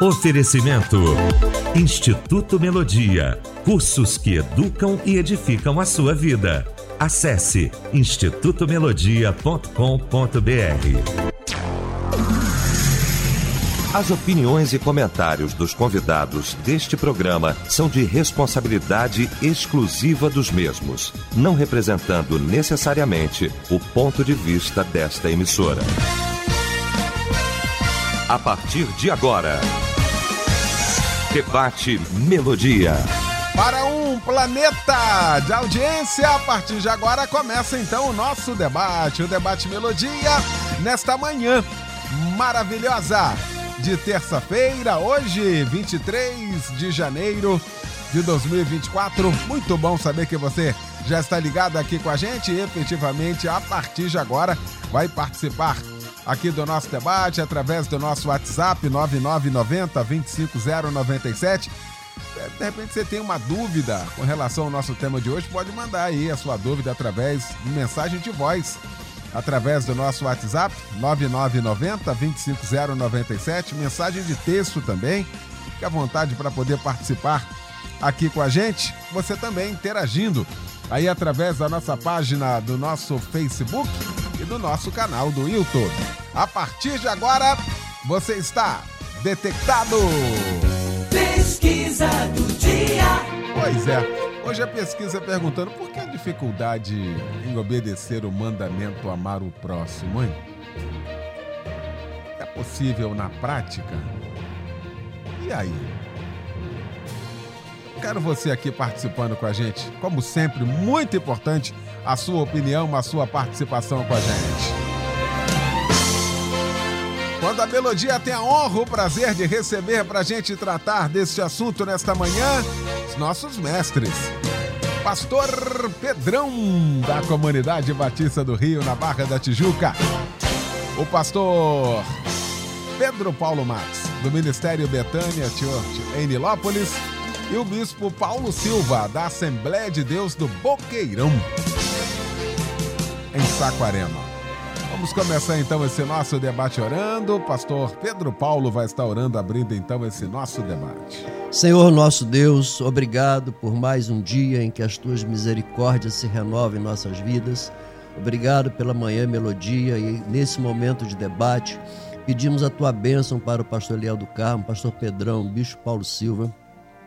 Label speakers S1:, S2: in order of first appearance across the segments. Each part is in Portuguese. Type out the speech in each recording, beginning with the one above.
S1: Oferecimento: Instituto Melodia. Cursos que educam e edificam a sua vida. Acesse institutomelodia.com.br. As opiniões e comentários dos convidados deste programa são de responsabilidade exclusiva dos mesmos, não representando necessariamente o ponto de vista desta emissora. A partir de agora. Debate Melodia.
S2: Para um planeta de audiência, a partir de agora começa então o nosso debate, o debate Melodia, nesta manhã maravilhosa de terça-feira, hoje, 23 de janeiro de 2024. Muito bom saber que você já está ligado aqui com a gente e efetivamente a partir de agora vai participar aqui do nosso debate através do nosso WhatsApp 9990 25097. De repente você tem uma dúvida com relação ao nosso tema de hoje, pode mandar aí a sua dúvida através de mensagem de voz, através do nosso WhatsApp 9990 25097, mensagem de texto também. Fique à vontade para poder participar aqui com a gente, você também interagindo aí através da nossa página do nosso Facebook e do nosso canal do YouTube. A partir de agora, você está detectado.
S3: Pesquisa do dia.
S2: Pois é. Hoje a pesquisa perguntando por que a dificuldade em obedecer o mandamento amar o próximo, hein? É possível na prática? E aí? Quero você aqui participando com a gente. Como sempre, muito importante a sua opinião, a sua participação com a gente. Quando a Melodia tem a honra, o prazer de receber para a gente tratar deste assunto nesta manhã, os nossos mestres. Pastor Pedrão, da Comunidade Batista do Rio, na Barra da Tijuca. O pastor Pedro Paulo Matos, do Ministério Betânia Church, em Nilópolis e o bispo Paulo Silva, da Assembleia de Deus do Boqueirão, em Saquarema. Vamos começar então esse nosso debate orando. Pastor Pedro Paulo vai estar orando, abrindo então esse nosso debate.
S4: Senhor nosso Deus, obrigado por mais um dia em que as tuas misericórdias se renovam em nossas vidas. Obrigado pela manhã melodia e nesse momento de debate pedimos a tua bênção para o pastor Leal do Carmo, pastor Pedrão, bispo Paulo Silva,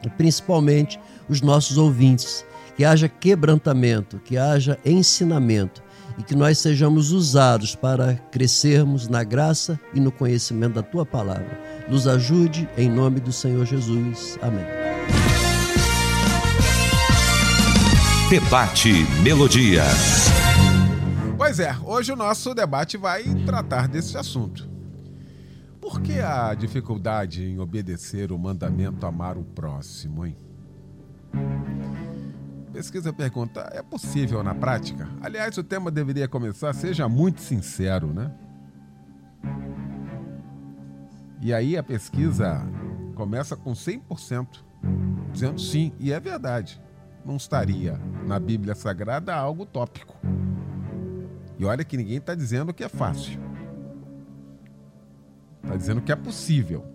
S4: e principalmente os nossos ouvintes. Que haja quebrantamento, que haja ensinamento e que nós sejamos usados para crescermos na graça e no conhecimento da tua palavra. Nos ajude em nome do Senhor Jesus. Amém.
S1: Debate Melodia.
S2: Pois é, hoje o nosso debate vai tratar desse assunto. Por que a dificuldade em obedecer o mandamento amar o próximo, hein? Pesquisa pergunta: é possível na prática? Aliás, o tema deveria começar, seja muito sincero, né? E aí a pesquisa começa com 100%, dizendo sim, e é verdade. Não estaria na Bíblia Sagrada algo tópico. E olha que ninguém está dizendo que é fácil. Está dizendo que é possível.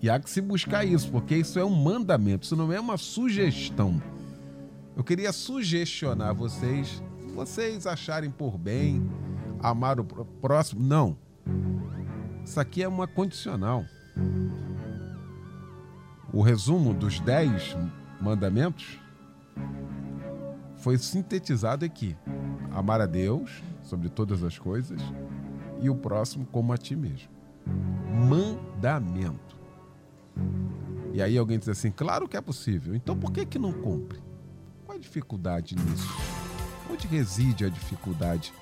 S2: E há que se buscar isso, porque isso é um mandamento, isso não é uma sugestão. Eu queria sugestionar vocês, vocês acharem por bem amar o próximo. Não. Isso aqui é uma condicional. O resumo dos dez mandamentos foi sintetizado aqui: amar a Deus sobre todas as coisas e o próximo como a ti mesmo. Mandamento. E aí alguém diz assim: claro que é possível. Então por que que não cumpre? Qual a dificuldade nisso? Onde reside a dificuldade?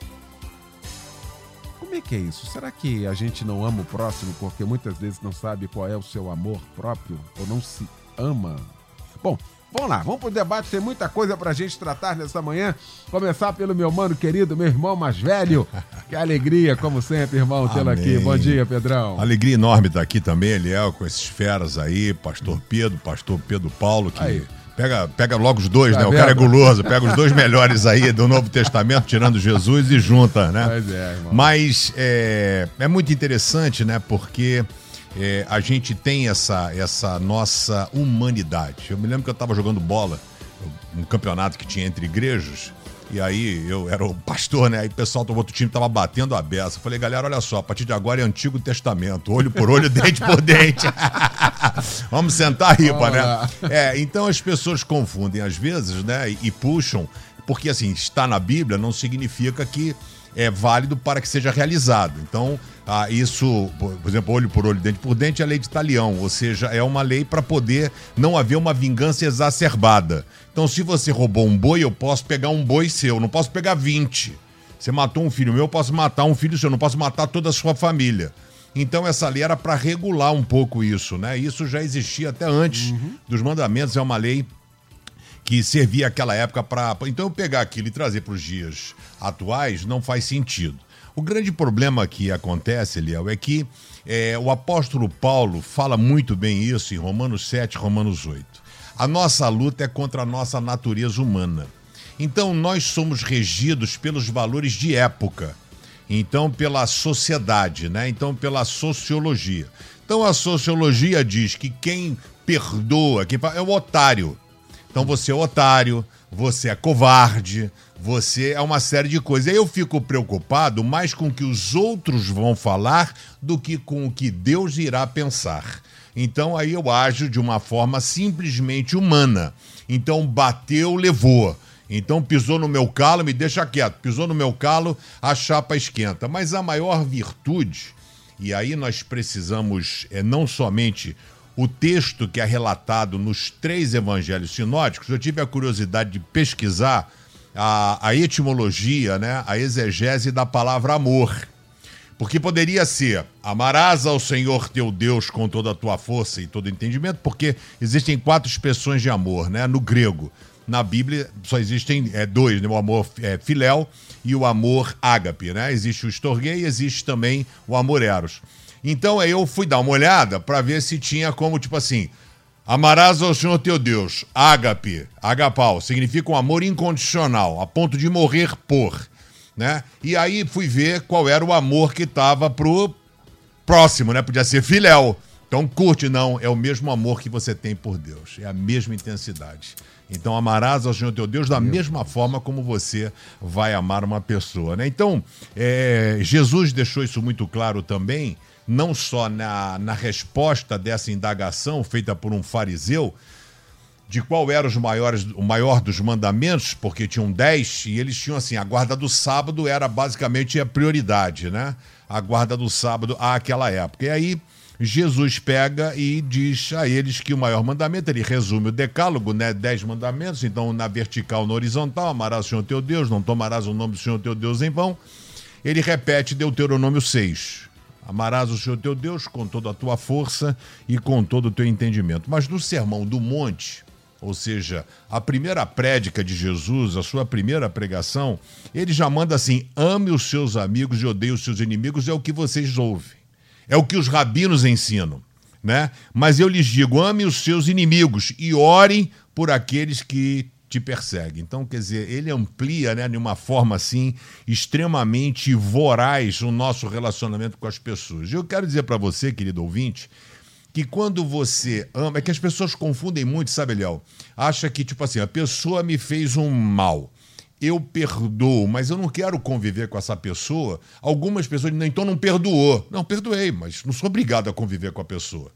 S2: Como é que é isso? Será que a gente não ama o próximo porque muitas vezes não sabe qual é o seu amor próprio ou não se ama? Bom, vamos lá, vamos pro debate, tem muita coisa pra gente tratar nessa manhã. Começar pelo meu mano querido, meu irmão mais velho. Que alegria, como sempre, irmão, tê-lo aqui. Bom dia, Pedrão.
S5: Alegria enorme estar aqui também, Eliel, com esses feras aí, pastor Pedro, pastor Pedro Paulo, que
S2: Aí.
S5: Pega, pega logo os dois,
S2: Tá
S5: né? O cara é
S2: vendo?
S5: guloso, pega os dois melhores aí do Novo Testamento, tirando Jesus e junta, né?
S2: Pois é, irmão.
S5: Mas é, é muito interessante, né? Porque é, a gente tem essa, essa nossa humanidade. Eu me lembro que eu estava jogando bola, um campeonato que tinha entre igrejas, e aí eu era o pastor, né? Aí o pessoal do outro time tava batendo a beça. Eu falei, galera, olha só, a partir de agora é Antigo Testamento, olho por olho, dente por dente. Vamos sentar ripa, né? É, então as pessoas confundem às vezes, né? E, e puxam, porque assim, está na Bíblia não significa que é válido para que seja realizado. Então, ah, isso, por exemplo, olho por olho, dente por dente, é a lei de talião, ou seja, é uma lei para poder não haver uma vingança exacerbada. Então, se você roubou um boi, eu posso pegar um boi seu, não posso pegar 20. Você matou um filho meu, eu posso matar um filho seu, não posso matar toda a sua família. Então essa lei era para regular um pouco isso, né? Isso já existia até antes uhum. dos mandamentos, é uma lei que servia aquela época para. Então, eu pegar aquilo e trazer para os dias atuais não faz sentido. O grande problema que acontece, Eliel, é que é, o apóstolo Paulo fala muito bem isso em Romanos 7, Romanos 8. A nossa luta é contra a nossa natureza humana. Então, nós somos regidos pelos valores de época. Então, pela sociedade, né? Então, pela sociologia. Então, a sociologia diz que quem perdoa, quem é o otário. Então você é otário, você é covarde, você é uma série de coisas. Eu fico preocupado mais com o que os outros vão falar do que com o que Deus irá pensar. Então aí eu ajo de uma forma simplesmente humana. Então bateu, levou. Então pisou no meu calo, me deixa quieto. Pisou no meu calo, a chapa esquenta. Mas a maior virtude, e aí nós precisamos é, não somente o texto que é relatado nos três evangelhos sinóticos, eu tive a curiosidade de pesquisar a, a etimologia, né, a exegese da palavra amor. Porque poderia ser: amarás ao Senhor teu Deus com toda a tua força e todo entendimento, porque existem quatro expressões de amor, né? No grego. Na Bíblia só existem é, dois, né? o amor é, filéu e o amor ágape, né? Existe o estorguei e existe também o amor eros. Então aí eu fui dar uma olhada para ver se tinha como, tipo assim, amarás ao Senhor teu Deus, ágape, agapau, significa um amor incondicional, a ponto de morrer por, né? E aí fui ver qual era o amor que tava pro próximo, né? Podia ser filéu. Então curte, não, é o mesmo amor que você tem por Deus, é a mesma intensidade. Então amarás ao Senhor teu Deus da mesma forma como você vai amar uma pessoa, né? Então, é, Jesus deixou isso muito claro também, não só na, na resposta dessa indagação feita por um fariseu, de qual era os maiores, o maior dos mandamentos, porque tinham dez, e eles tinham assim, a guarda do sábado era basicamente a prioridade, né? A guarda do sábado àquela época. E aí Jesus pega e diz a eles que o maior mandamento, ele resume o decálogo, né? Dez mandamentos, então na vertical, na horizontal, amarás o Senhor teu Deus, não tomarás o nome do Senhor teu Deus em vão. Ele repete Deuteronômio 6. Amarás o Senhor teu Deus com toda a tua força e com todo o teu entendimento. Mas no Sermão do Monte, ou seja, a primeira prédica de Jesus, a sua primeira pregação, ele já manda assim: ame os seus amigos e odeie os seus inimigos, é o que vocês ouvem. É o que os rabinos ensinam, né? Mas eu lhes digo: ame os seus inimigos e orem por aqueles que te persegue. Então, quer dizer, ele amplia, né, de uma forma assim extremamente voraz o nosso relacionamento com as pessoas. Eu quero dizer para você, querido ouvinte, que quando você ama, é que as pessoas confundem muito, sabe, Léo? Acha que tipo assim, a pessoa me fez um mal. Eu perdoo, mas eu não quero conviver com essa pessoa. Algumas pessoas dizem, então não perdoou. Não, perdoei, mas não sou obrigado a conviver com a pessoa.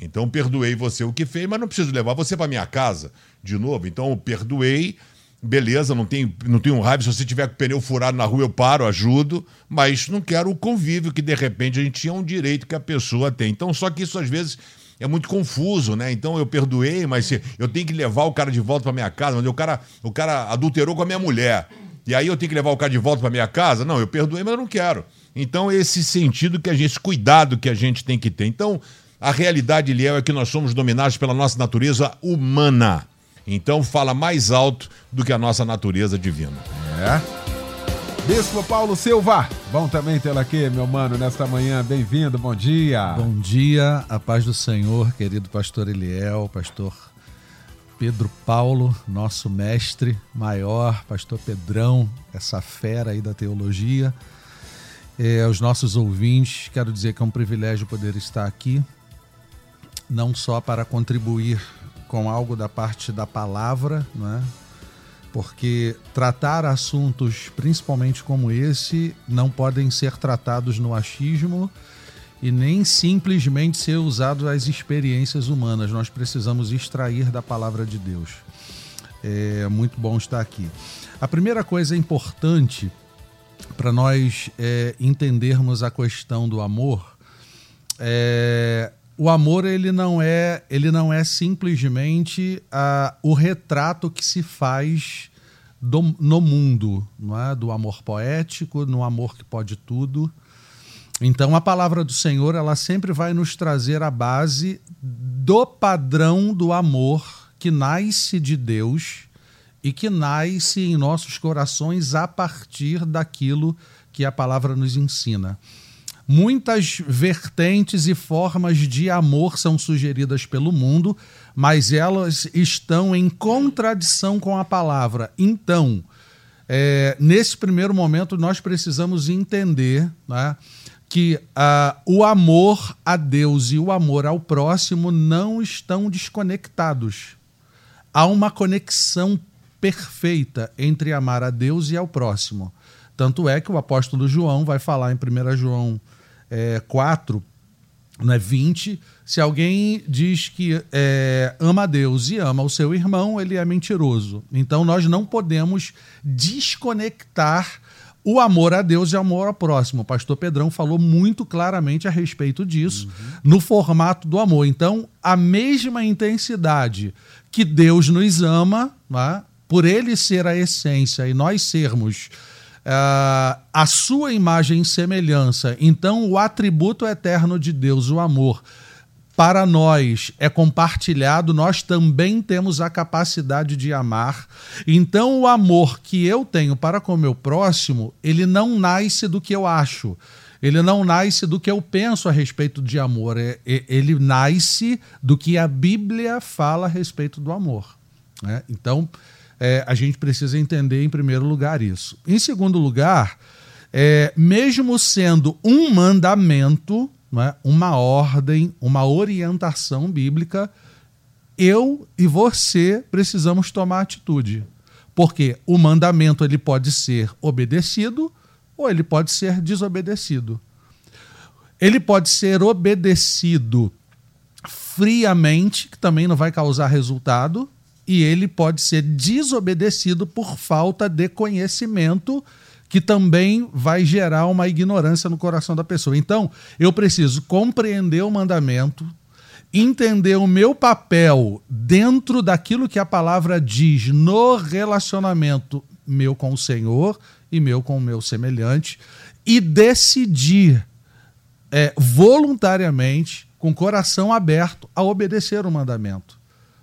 S5: Então perdoei você o que fez, mas não preciso levar você para minha casa de novo. Então perdoei, beleza, não tenho, não tenho raiva. Se você tiver com o pneu furado na rua, eu paro, ajudo, mas não quero o convívio que de repente a gente tinha um direito que a pessoa tem. Então, só que isso às vezes é muito confuso, né? Então eu perdoei, mas eu tenho que levar o cara de volta para minha casa, mas o cara, o cara adulterou com a minha mulher. E aí eu tenho que levar o cara de volta para minha casa? Não, eu perdoei, mas eu não quero. Então, esse sentido que a gente, esse cuidado que a gente tem que ter. Então, a realidade, Liel, é que nós somos dominados pela nossa natureza humana. Então fala mais alto do que a nossa natureza divina.
S2: É. Bispo Paulo Silva, bom também tê-lo aqui, meu mano, nesta manhã. Bem-vindo, bom dia.
S6: Bom dia, a paz do Senhor, querido pastor Eliel, pastor Pedro Paulo, nosso mestre maior, pastor Pedrão, essa fera aí da teologia. É, aos nossos ouvintes, quero dizer que é um privilégio poder estar aqui não só para contribuir com algo da parte da palavra, né? porque tratar assuntos, principalmente como esse, não podem ser tratados no achismo e nem simplesmente ser usados as experiências humanas. Nós precisamos extrair da palavra de Deus. É muito bom estar aqui. A primeira coisa importante para nós é, entendermos a questão do amor é o amor ele não é ele não é simplesmente a, o retrato que se faz do, no mundo, não é? do amor poético, no amor que pode tudo. Então a palavra do Senhor ela sempre vai nos trazer a base do padrão do amor que nasce de Deus e que nasce em nossos corações a partir daquilo que a palavra nos ensina. Muitas vertentes e formas de amor são sugeridas pelo mundo, mas elas estão em contradição com a palavra. Então, é, nesse primeiro momento, nós precisamos entender né, que uh, o amor a Deus e o amor ao próximo não estão desconectados. Há uma conexão perfeita entre amar a Deus e ao próximo. Tanto é que o apóstolo João vai falar em 1 João é, 4, né, 20, se alguém diz que é, ama a Deus e ama o seu irmão, ele é mentiroso. Então nós não podemos desconectar o amor a Deus e o amor ao próximo. O pastor Pedrão falou muito claramente a respeito disso uhum. no formato do amor. Então, a mesma intensidade que Deus nos ama, né, por ele ser a essência e nós sermos uh, a sua imagem e semelhança. Então, o atributo eterno de Deus, o amor, para nós é compartilhado, nós também temos a capacidade de amar. Então, o amor que eu tenho para com o meu próximo, ele não nasce do que eu acho. Ele não nasce do que eu penso a respeito de amor. É, é, ele nasce do que a Bíblia fala a respeito do amor. Né? Então, é, a gente precisa entender, em primeiro lugar, isso. Em segundo lugar, é, mesmo sendo um mandamento, é, uma ordem, uma orientação bíblica, eu e você precisamos tomar atitude. Porque o mandamento ele pode ser obedecido ou ele pode ser desobedecido. Ele pode ser obedecido friamente, que também não vai causar resultado, e ele pode ser desobedecido por falta de conhecimento, que também vai gerar uma ignorância no coração da pessoa. Então, eu preciso compreender o mandamento, entender o meu papel dentro daquilo que a palavra diz no relacionamento meu com o Senhor e meu com o meu semelhante e decidir é, voluntariamente, com coração aberto, a obedecer o mandamento.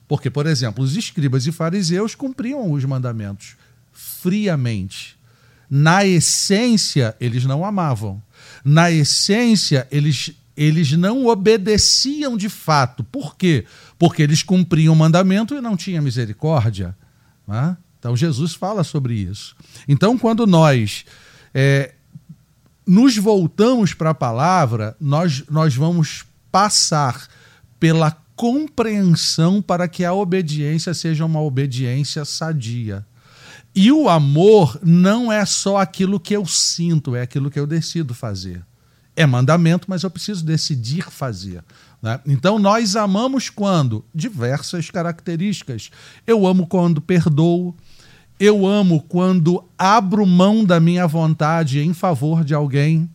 S6: Porque, por exemplo, os escribas e fariseus cumpriam os mandamentos friamente. Na essência, eles não amavam. Na essência, eles, eles não obedeciam de fato. Por quê? Porque eles cumpriam o mandamento e não tinham misericórdia. Né? Então, Jesus fala sobre isso. Então, quando nós é, nos voltamos para a palavra, nós, nós vamos passar pela compreensão para que a obediência seja uma obediência sadia. E o amor não é só aquilo que eu sinto, é aquilo que eu decido fazer. É mandamento, mas eu preciso decidir fazer. Né? Então, nós amamos quando? Diversas características. Eu amo quando perdoo. Eu amo quando abro mão da minha vontade em favor de alguém.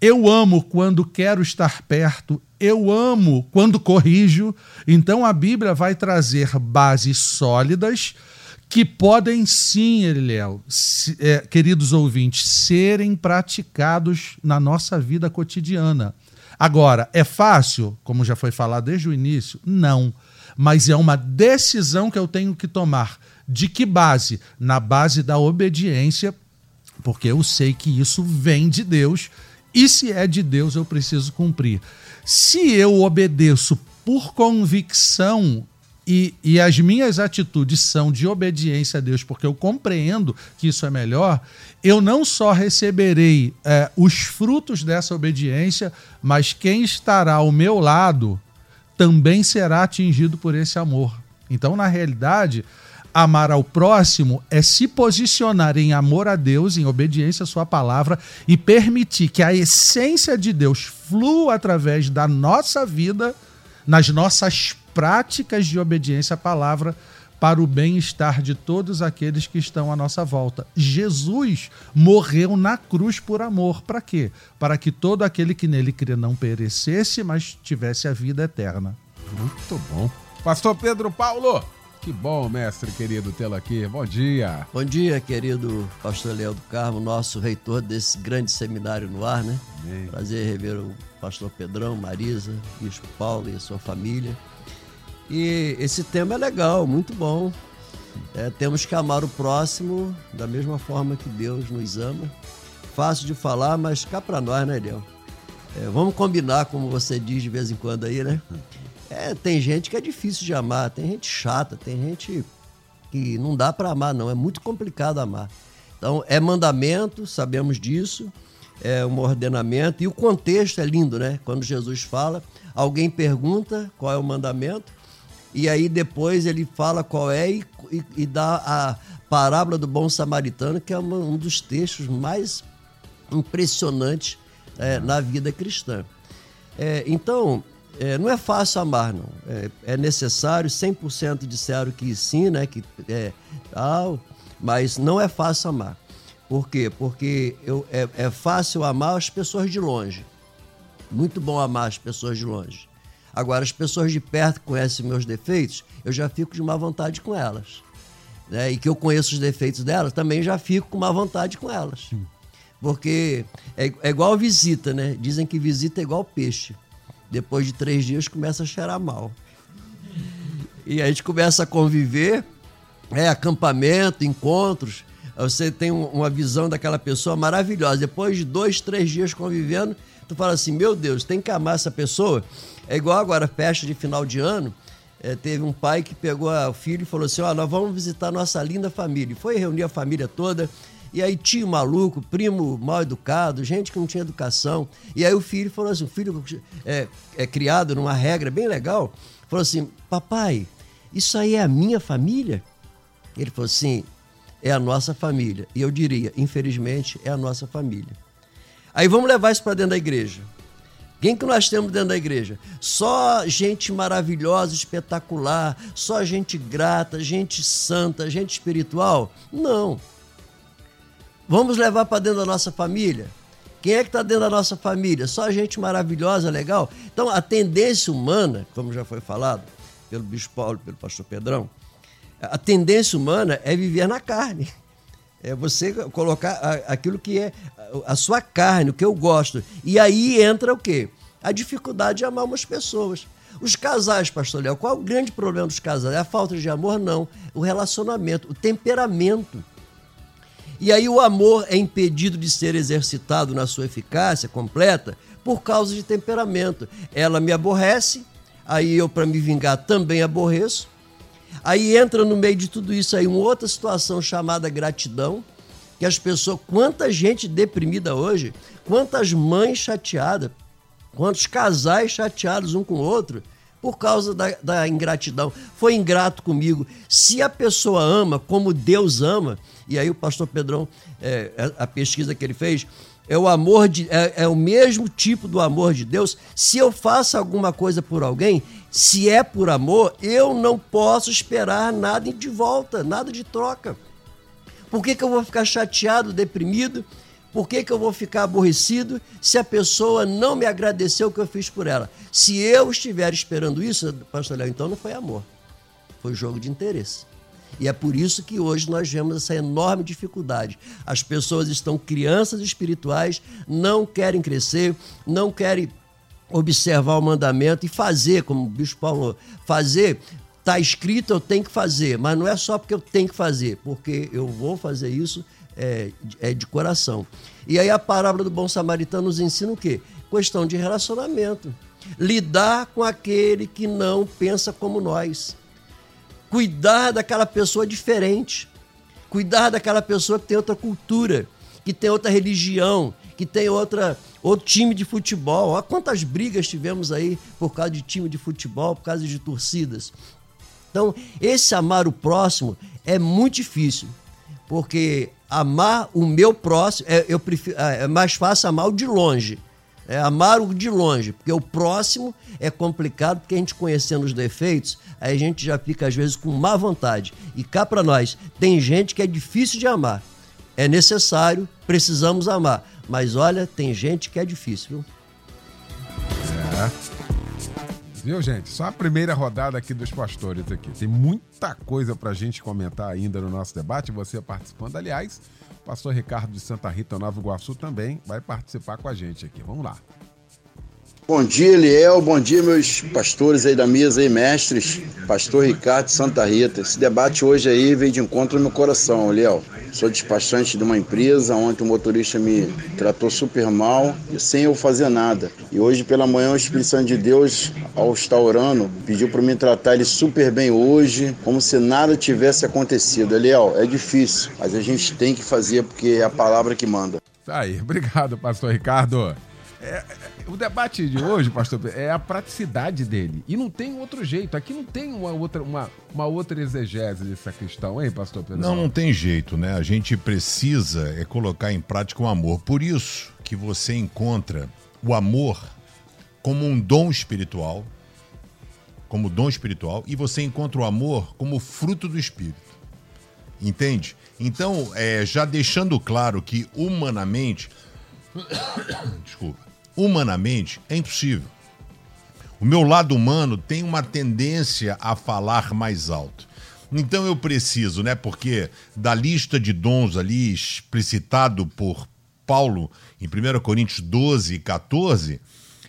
S6: Eu amo quando quero estar perto eu amo quando corrijo. Então a Bíblia vai trazer bases sólidas que podem sim, Eliel, é, queridos ouvintes, serem praticados na nossa vida cotidiana. Agora, é fácil, como já foi falado desde o início? Não. Mas é uma decisão que eu tenho que tomar. De que base? Na base da obediência, porque eu sei que isso vem de Deus e se é de Deus eu preciso cumprir. Se eu obedeço por convicção e, e, as minhas atitudes são de obediência a Deus, porque eu compreendo que isso é melhor, eu não só receberei é, os frutos dessa obediência, mas quem estará ao meu lado também será atingido por esse amor. Então, na realidade, amar ao próximo é se posicionar em amor a Deus, em obediência à sua palavra e permitir que a essência de Deus flua através da nossa vida, nas nossas práticas de obediência à palavra, para o bem-estar de todos aqueles que estão à nossa volta. Jesus morreu na cruz por amor. Para quê? Para que todo aquele que nele crê não perecesse, mas tivesse a vida eterna.
S2: Muito bom. Pastor Pedro Paulo, que bom, mestre querido, tê-lo aqui. Bom dia.
S4: Bom dia, querido pastor Léo do Carmo, nosso reitor desse grande seminário no ar, né?
S2: Amém.
S4: Prazer rever o pastor Pedrão, Marisa, Bispo Paulo e a sua família. E esse tema é legal, muito bom. É, temos que amar o próximo da mesma forma que Deus nos ama. Fácil de falar, mas cá para nós, né, Léo? É, vamos combinar, como você diz de vez em quando aí, né? É, tem gente que é difícil de amar, tem gente chata, tem gente que não dá para amar, não. É muito complicado amar. Então, é mandamento, sabemos disso, é um ordenamento, e o contexto é lindo, né? Quando Jesus fala, alguém pergunta qual é o mandamento, e aí depois ele fala qual é e, e, e dá a parábola do bom samaritano, que é uma, um dos textos mais impressionantes é, na vida cristã. É, então, é, não é fácil amar, não. É, é necessário, 100% disseram que sim, né? Que é tal, mas não é fácil amar. Por quê? Porque eu, é, é fácil amar as pessoas de longe. Muito bom amar as pessoas de longe. Agora, as pessoas de perto que conhecem meus defeitos, eu já fico de má vontade com elas. Né? E que eu conheço os defeitos delas, também já fico com má vontade com elas. Porque é, é igual visita, né? Dizem que visita é igual peixe. Depois de três dias começa a cheirar mal. E a gente começa a conviver, é, acampamento, encontros. Você tem um- uma visão daquela pessoa maravilhosa. Depois de dois, três dias convivendo, tu fala assim: meu Deus, tem que amar essa pessoa. É igual agora, festa de final de ano. é, teve um pai que pegou o filho e falou assim: Ó, nós vamos visitar nossa linda família. E foi reunir a família toda. E aí, tio maluco, primo mal educado, gente que não tinha educação. E aí, o filho falou assim: o filho é, é criado numa regra bem legal. Falou assim: Papai, isso aí é a minha família? Ele falou assim: é a nossa família. E eu diria, infelizmente, é a nossa família. Aí vamos levar isso para dentro da igreja. Quem que nós temos dentro da igreja? Só gente maravilhosa, espetacular, só gente grata, gente santa, gente espiritual? Não. Vamos levar para dentro da nossa família? Quem é que está dentro da nossa família? Só gente maravilhosa, legal? Então, a tendência humana, como já foi falado pelo Bispo Paulo, pelo pastor Pedrão, a tendência humana é viver na carne. É você colocar aquilo que é a- a sua carne, o que eu gosto. E aí entra o quê? A dificuldade de amar umas pessoas. Os casais, pastor Léo, qual é o grande problema dos casais? É a falta de amor? Não. O relacionamento, o temperamento. E aí o amor é impedido de ser exercitado na sua eficácia completa por causa de temperamento. Ela me aborrece, aí eu, para me vingar, também aborreço. Aí entra no meio de tudo isso aí uma outra situação chamada gratidão, que as pessoas, quanta gente deprimida hoje, quantas mães chateadas, quantos casais chateados um com o outro por causa da, da ingratidão. Foi ingrato comigo. Se a pessoa ama como Deus ama, e aí o pastor Pedrão, é, a pesquisa que ele fez, é o amor de é, é o mesmo tipo do amor de Deus. Se eu faço alguma coisa por alguém, se é por amor, eu não posso esperar nada de volta, nada de troca. Por que, que eu vou ficar chateado, deprimido? Por que, que eu vou ficar aborrecido se a pessoa não me agradeceu o que eu fiz por ela? Se eu estiver esperando isso, pastor Léo, então não foi amor. Foi jogo de interesse. E é por isso que hoje nós vemos essa enorme dificuldade. As pessoas estão crianças espirituais, não querem crescer, não querem observar o mandamento e fazer, como o bispo Paulo fazer, está escrito, eu tenho que fazer, mas não é só porque eu tenho que fazer, porque eu vou fazer isso é, é de coração. E aí a parábola do bom samaritano nos ensina o quê? Questão de relacionamento. Lidar com aquele que não pensa como nós. Cuidar daquela pessoa diferente. Cuidar daquela pessoa que tem outra cultura, que tem outra religião, que tem outra, outro time de futebol. Olha quantas brigas tivemos aí por causa de time de futebol, por causa de torcidas. Então, esse amar o próximo é muito difícil, porque amar o meu próximo, é, eu prefiro, é, é mais fácil amar o de longe. É amar o de longe, porque o próximo é complicado, porque a gente conhecendo os defeitos, aí a gente já fica às vezes com má vontade. E cá para nós, tem gente que é difícil de amar. É necessário, precisamos amar. Mas olha, tem gente que é difícil, viu?
S2: É. Viu, gente? Só a primeira rodada aqui dos pastores aqui. Tem muita coisa pra gente comentar ainda no nosso debate, você participando. Aliás, o pastor Ricardo de Santa Rita, Nova Iguaçu, também vai participar com a gente aqui. Vamos lá.
S7: Bom dia, Eliel. Bom dia, meus pastores aí da mesa aí, mestres. Pastor Ricardo Santa Rita. Esse debate hoje aí veio de encontro no meu coração, Eliel. Sou despachante de uma empresa. Ontem o motorista me tratou super mal e sem eu fazer nada. E hoje pela manhã o Espírito Santo de Deus, ao estar orando, pediu para mim tratar ele super bem hoje, como se nada tivesse acontecido. Eliel, é difícil, mas a gente tem que fazer porque é a palavra que manda.
S2: Aí, obrigado, pastor Ricardo. É, o debate de hoje, pastor, é a praticidade dele. E não tem outro jeito. Aqui não tem uma outra, uma, uma outra exegese dessa questão, hein, pastor Pedro?
S5: Não, não tem jeito, né? A gente precisa é colocar em prática o amor. Por isso que você encontra o amor como um dom espiritual, como dom espiritual, e você encontra o amor como fruto do espírito. Entende? Então, é, já deixando claro que humanamente. Desculpa humanamente, é impossível. O meu lado humano tem uma tendência a falar mais alto. Então eu preciso, né? Porque da lista de dons ali explicitado por Paulo em 1 Coríntios 12 e 14,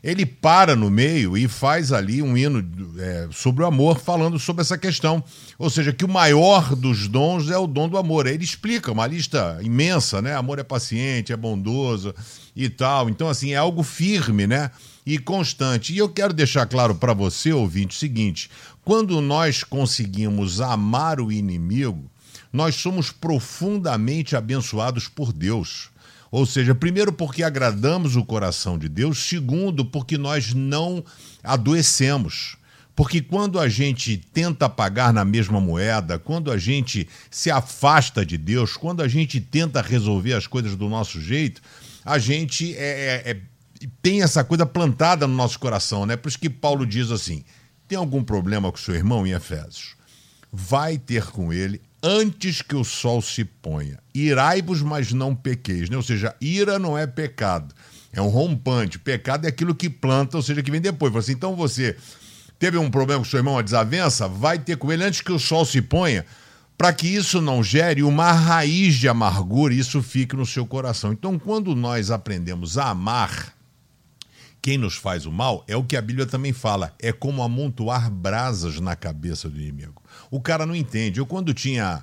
S5: ele para no meio e faz ali um hino é, sobre o amor, falando sobre essa questão. Ou seja, que o maior dos dons é o dom do amor. Ele explica uma lista imensa, né? Amor é paciente, é bondoso e tal. Então, assim, é algo firme, né? E constante. E eu quero deixar claro para você, ouvinte, o seguinte: quando nós conseguimos amar o inimigo, nós somos profundamente abençoados por Deus. Ou seja, primeiro, porque agradamos o coração de Deus, segundo, porque nós não adoecemos. Porque quando a gente tenta pagar na mesma moeda, quando a gente se afasta de Deus, quando a gente tenta resolver as coisas do nosso jeito, a gente é, é, é, tem essa coisa plantada no nosso coração, né? Por isso que Paulo diz assim: tem algum problema com seu irmão em Efésios? Vai ter com ele antes que o sol se ponha. Irai-vos, mas não pequeis. Né? Ou seja, ira não é pecado. É um rompante. Pecado é aquilo que planta, ou seja, que vem depois. Assim, então você teve um problema com seu irmão, uma desavença, vai ter com ele antes que o sol se ponha, para que isso não gere uma raiz de amargura e isso fique no seu coração. Então, quando nós aprendemos a amar, quem nos faz o mal é o que a Bíblia também fala, é como amontoar brasas na cabeça do inimigo. O cara não entende. Eu, quando tinha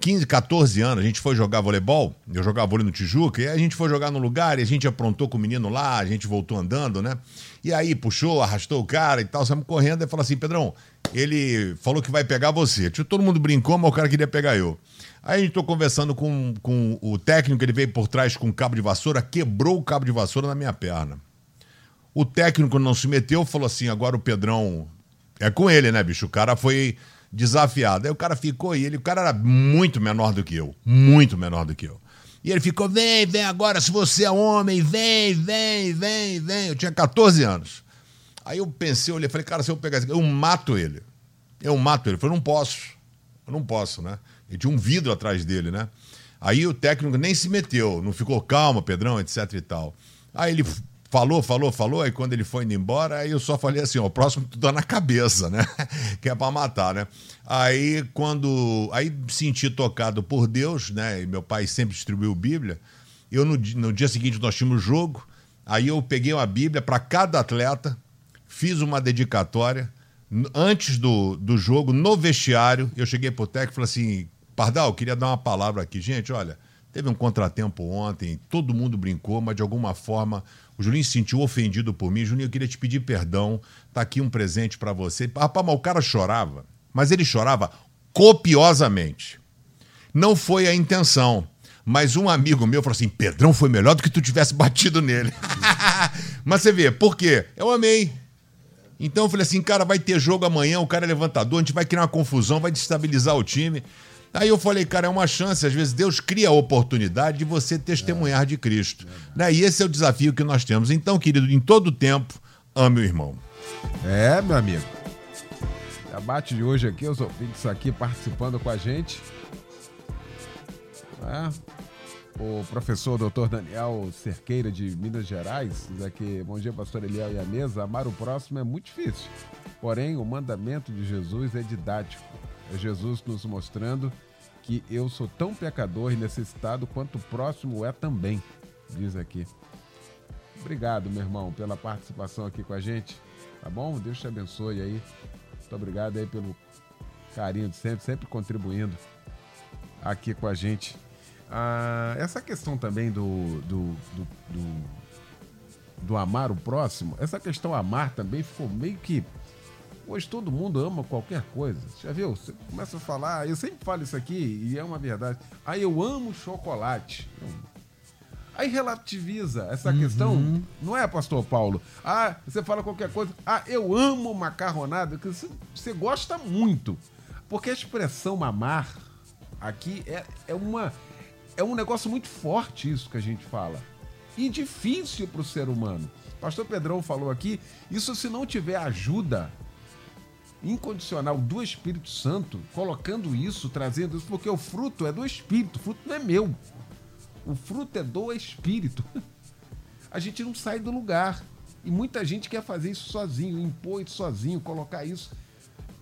S5: 15, 14 anos, a gente foi jogar voleibol, eu jogava vôlei no Tijuca, e a gente foi jogar no lugar, e a gente aprontou com o menino lá, a gente voltou andando, né? E aí puxou, arrastou o cara e tal, saímos correndo, e falou assim, Pedrão, ele falou que vai pegar você. Todo mundo brincou, mas o cara queria pegar eu. Aí a gente tô conversando com, com o técnico, ele veio por trás com um cabo de vassoura, quebrou o cabo de vassoura na minha perna. O técnico não se meteu, falou assim, agora o Pedrão... É com ele, né, bicho? O cara foi desafiado. Aí o cara ficou e ele, o cara era muito menor do que eu, muito menor do que eu. E ele ficou, vem, vem agora, se você é homem, vem, vem, vem, vem. Eu tinha 14 anos. Aí eu pensei, olhei, falei, cara, se eu pegar esse eu mato ele. Eu mato ele. Eu falei, não posso. Eu não posso, né? E tinha um vidro atrás dele, né? Aí o técnico nem se meteu, não ficou calma, Pedrão, etc e tal. Aí ele falou, falou, falou, aí quando ele foi indo embora, aí eu só falei assim, ó, o próximo tu dá na cabeça, né? que é pra matar, né? Aí quando, aí senti tocado por Deus, né? E meu pai sempre distribuiu Bíblia, eu no, no dia seguinte nós tínhamos jogo, aí eu peguei uma Bíblia para cada atleta, fiz uma dedicatória, antes do, do jogo, no vestiário, eu cheguei pro técnico e falei assim, Pardal, queria dar uma palavra aqui. Gente, olha, teve um contratempo ontem, todo mundo brincou, mas de alguma forma o Julinho se sentiu ofendido por mim. Julinho, eu queria te pedir perdão. Tá aqui um presente para você. Rapaz, mas o cara chorava. Mas ele chorava copiosamente. Não foi a intenção. Mas um amigo meu falou assim: Pedrão foi melhor do que tu tivesse batido nele. Mas você vê, por quê? Eu amei. Então eu falei assim, cara, vai ter jogo amanhã, o cara é levantador, a gente vai criar uma confusão, vai destabilizar o time. Aí eu falei, cara, é uma chance, às vezes Deus cria a oportunidade de você testemunhar de Cristo. Né? E esse é o desafio que nós temos. Então, querido, em todo tempo, ame o irmão.
S2: É, meu amigo. Debate de hoje aqui, os ouvintes aqui participando com a gente. É. O professor doutor Daniel Cerqueira de Minas Gerais diz aqui, bom dia pastor Eliel e a mesa, amar o próximo é muito difícil, porém o mandamento de Jesus é didático, é Jesus nos mostrando que eu sou tão pecador e necessitado quanto o próximo é também, diz aqui. Obrigado, meu irmão, pela participação aqui com a gente, tá bom? Deus te abençoe aí, muito obrigado aí pelo carinho de sempre, sempre contribuindo aqui com a gente ah, essa questão também do, do, do, do, do amar o próximo, essa questão amar também ficou meio que. Hoje todo mundo ama qualquer coisa. Já viu? Você começa a falar, eu sempre falo isso aqui e é uma verdade. Ah, eu amo chocolate. Aí relativiza essa uhum. questão, não é, pastor Paulo? Ah, você fala qualquer coisa. Ah, eu amo macarronada, que você, gosta muito. Porque a expressão amar aqui é, é uma é um negócio muito forte isso que a gente fala. E difícil para o ser humano. Pastor Pedrão falou aqui, isso se não tiver ajuda incondicional do Espírito Santo, colocando isso, trazendo isso, porque o fruto é do Espírito, o fruto não é meu. O fruto é do Espírito. A gente não sai do lugar. E muita gente quer fazer isso sozinho, impor isso sozinho, colocar isso.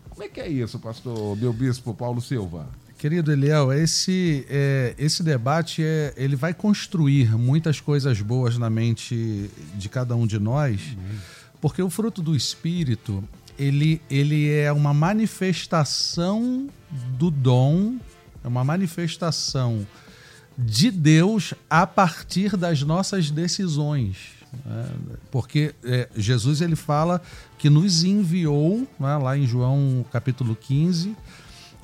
S2: Como é que é isso, pastor meu bispo Paulo Silva?
S6: Querido Eliel, esse, é, esse debate é, ele vai construir muitas coisas boas na mente de cada um de nós, porque o fruto do Espírito ele, ele é uma manifestação do dom, é uma manifestação de Deus a partir das nossas decisões. Né? Porque é, Jesus ele fala que nos enviou, né, lá em João capítulo 15,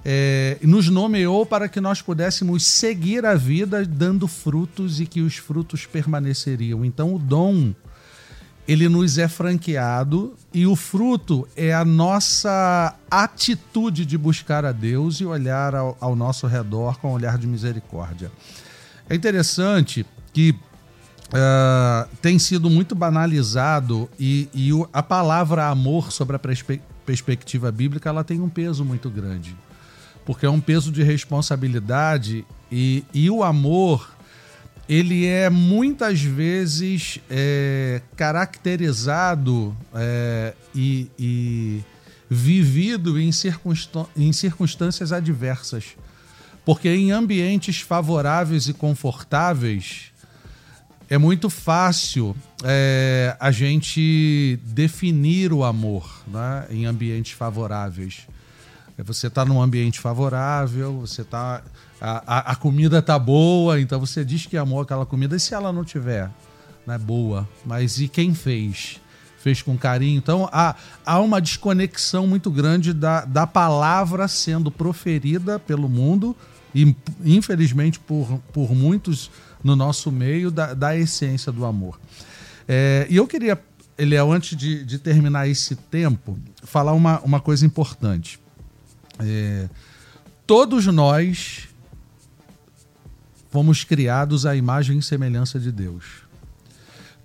S6: é, nos nomeou para que nós pudéssemos seguir a vida dando frutos e que os frutos permaneceriam. Então, o dom ele nos é franqueado e o fruto é a nossa atitude de buscar a Deus e olhar ao, ao nosso redor com um olhar de misericórdia. É interessante que uh, tem sido muito banalizado e, e a palavra amor sobre a perspe perspectiva bíblica ela tem um peso muito grande porque é um peso de responsabilidade e, e o amor ele é muitas vezes é, caracterizado é, e, e, vivido em, em circunstâncias adversas. Porque em ambientes favoráveis e confortáveis é muito fácil é, a gente definir o amor né, em ambientes favoráveis. Você está num ambiente favorável, você tá a, a, a, comida tá boa, então você diz que amou aquela comida. E se ela não tiver, né, boa, mas e quem fez? Fez com carinho. Então há, há uma desconexão muito grande da, da palavra sendo proferida pelo mundo e infelizmente por, por muitos no nosso meio da, da essência do amor. É, e eu queria, Eliel, antes de, de terminar esse tempo, falar uma, uma coisa importante. É, todos nós fomos criados à imagem e semelhança de Deus.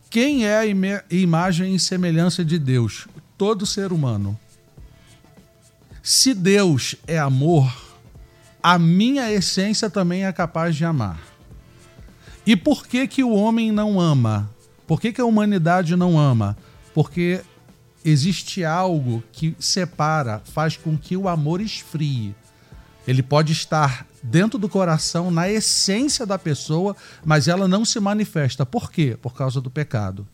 S6: Quem é a imagem e semelhança de Deus? Todo ser humano. Se Deus é amor, a minha essência também é capaz de amar. E por que que o homem não ama? Por que, que a humanidade não ama? Porque existe algo que separa, faz com que o amor esfrie. Ele pode estar dentro do coração, na essência da pessoa, mas ela não se manifesta. Por quê? Por causa do pecado.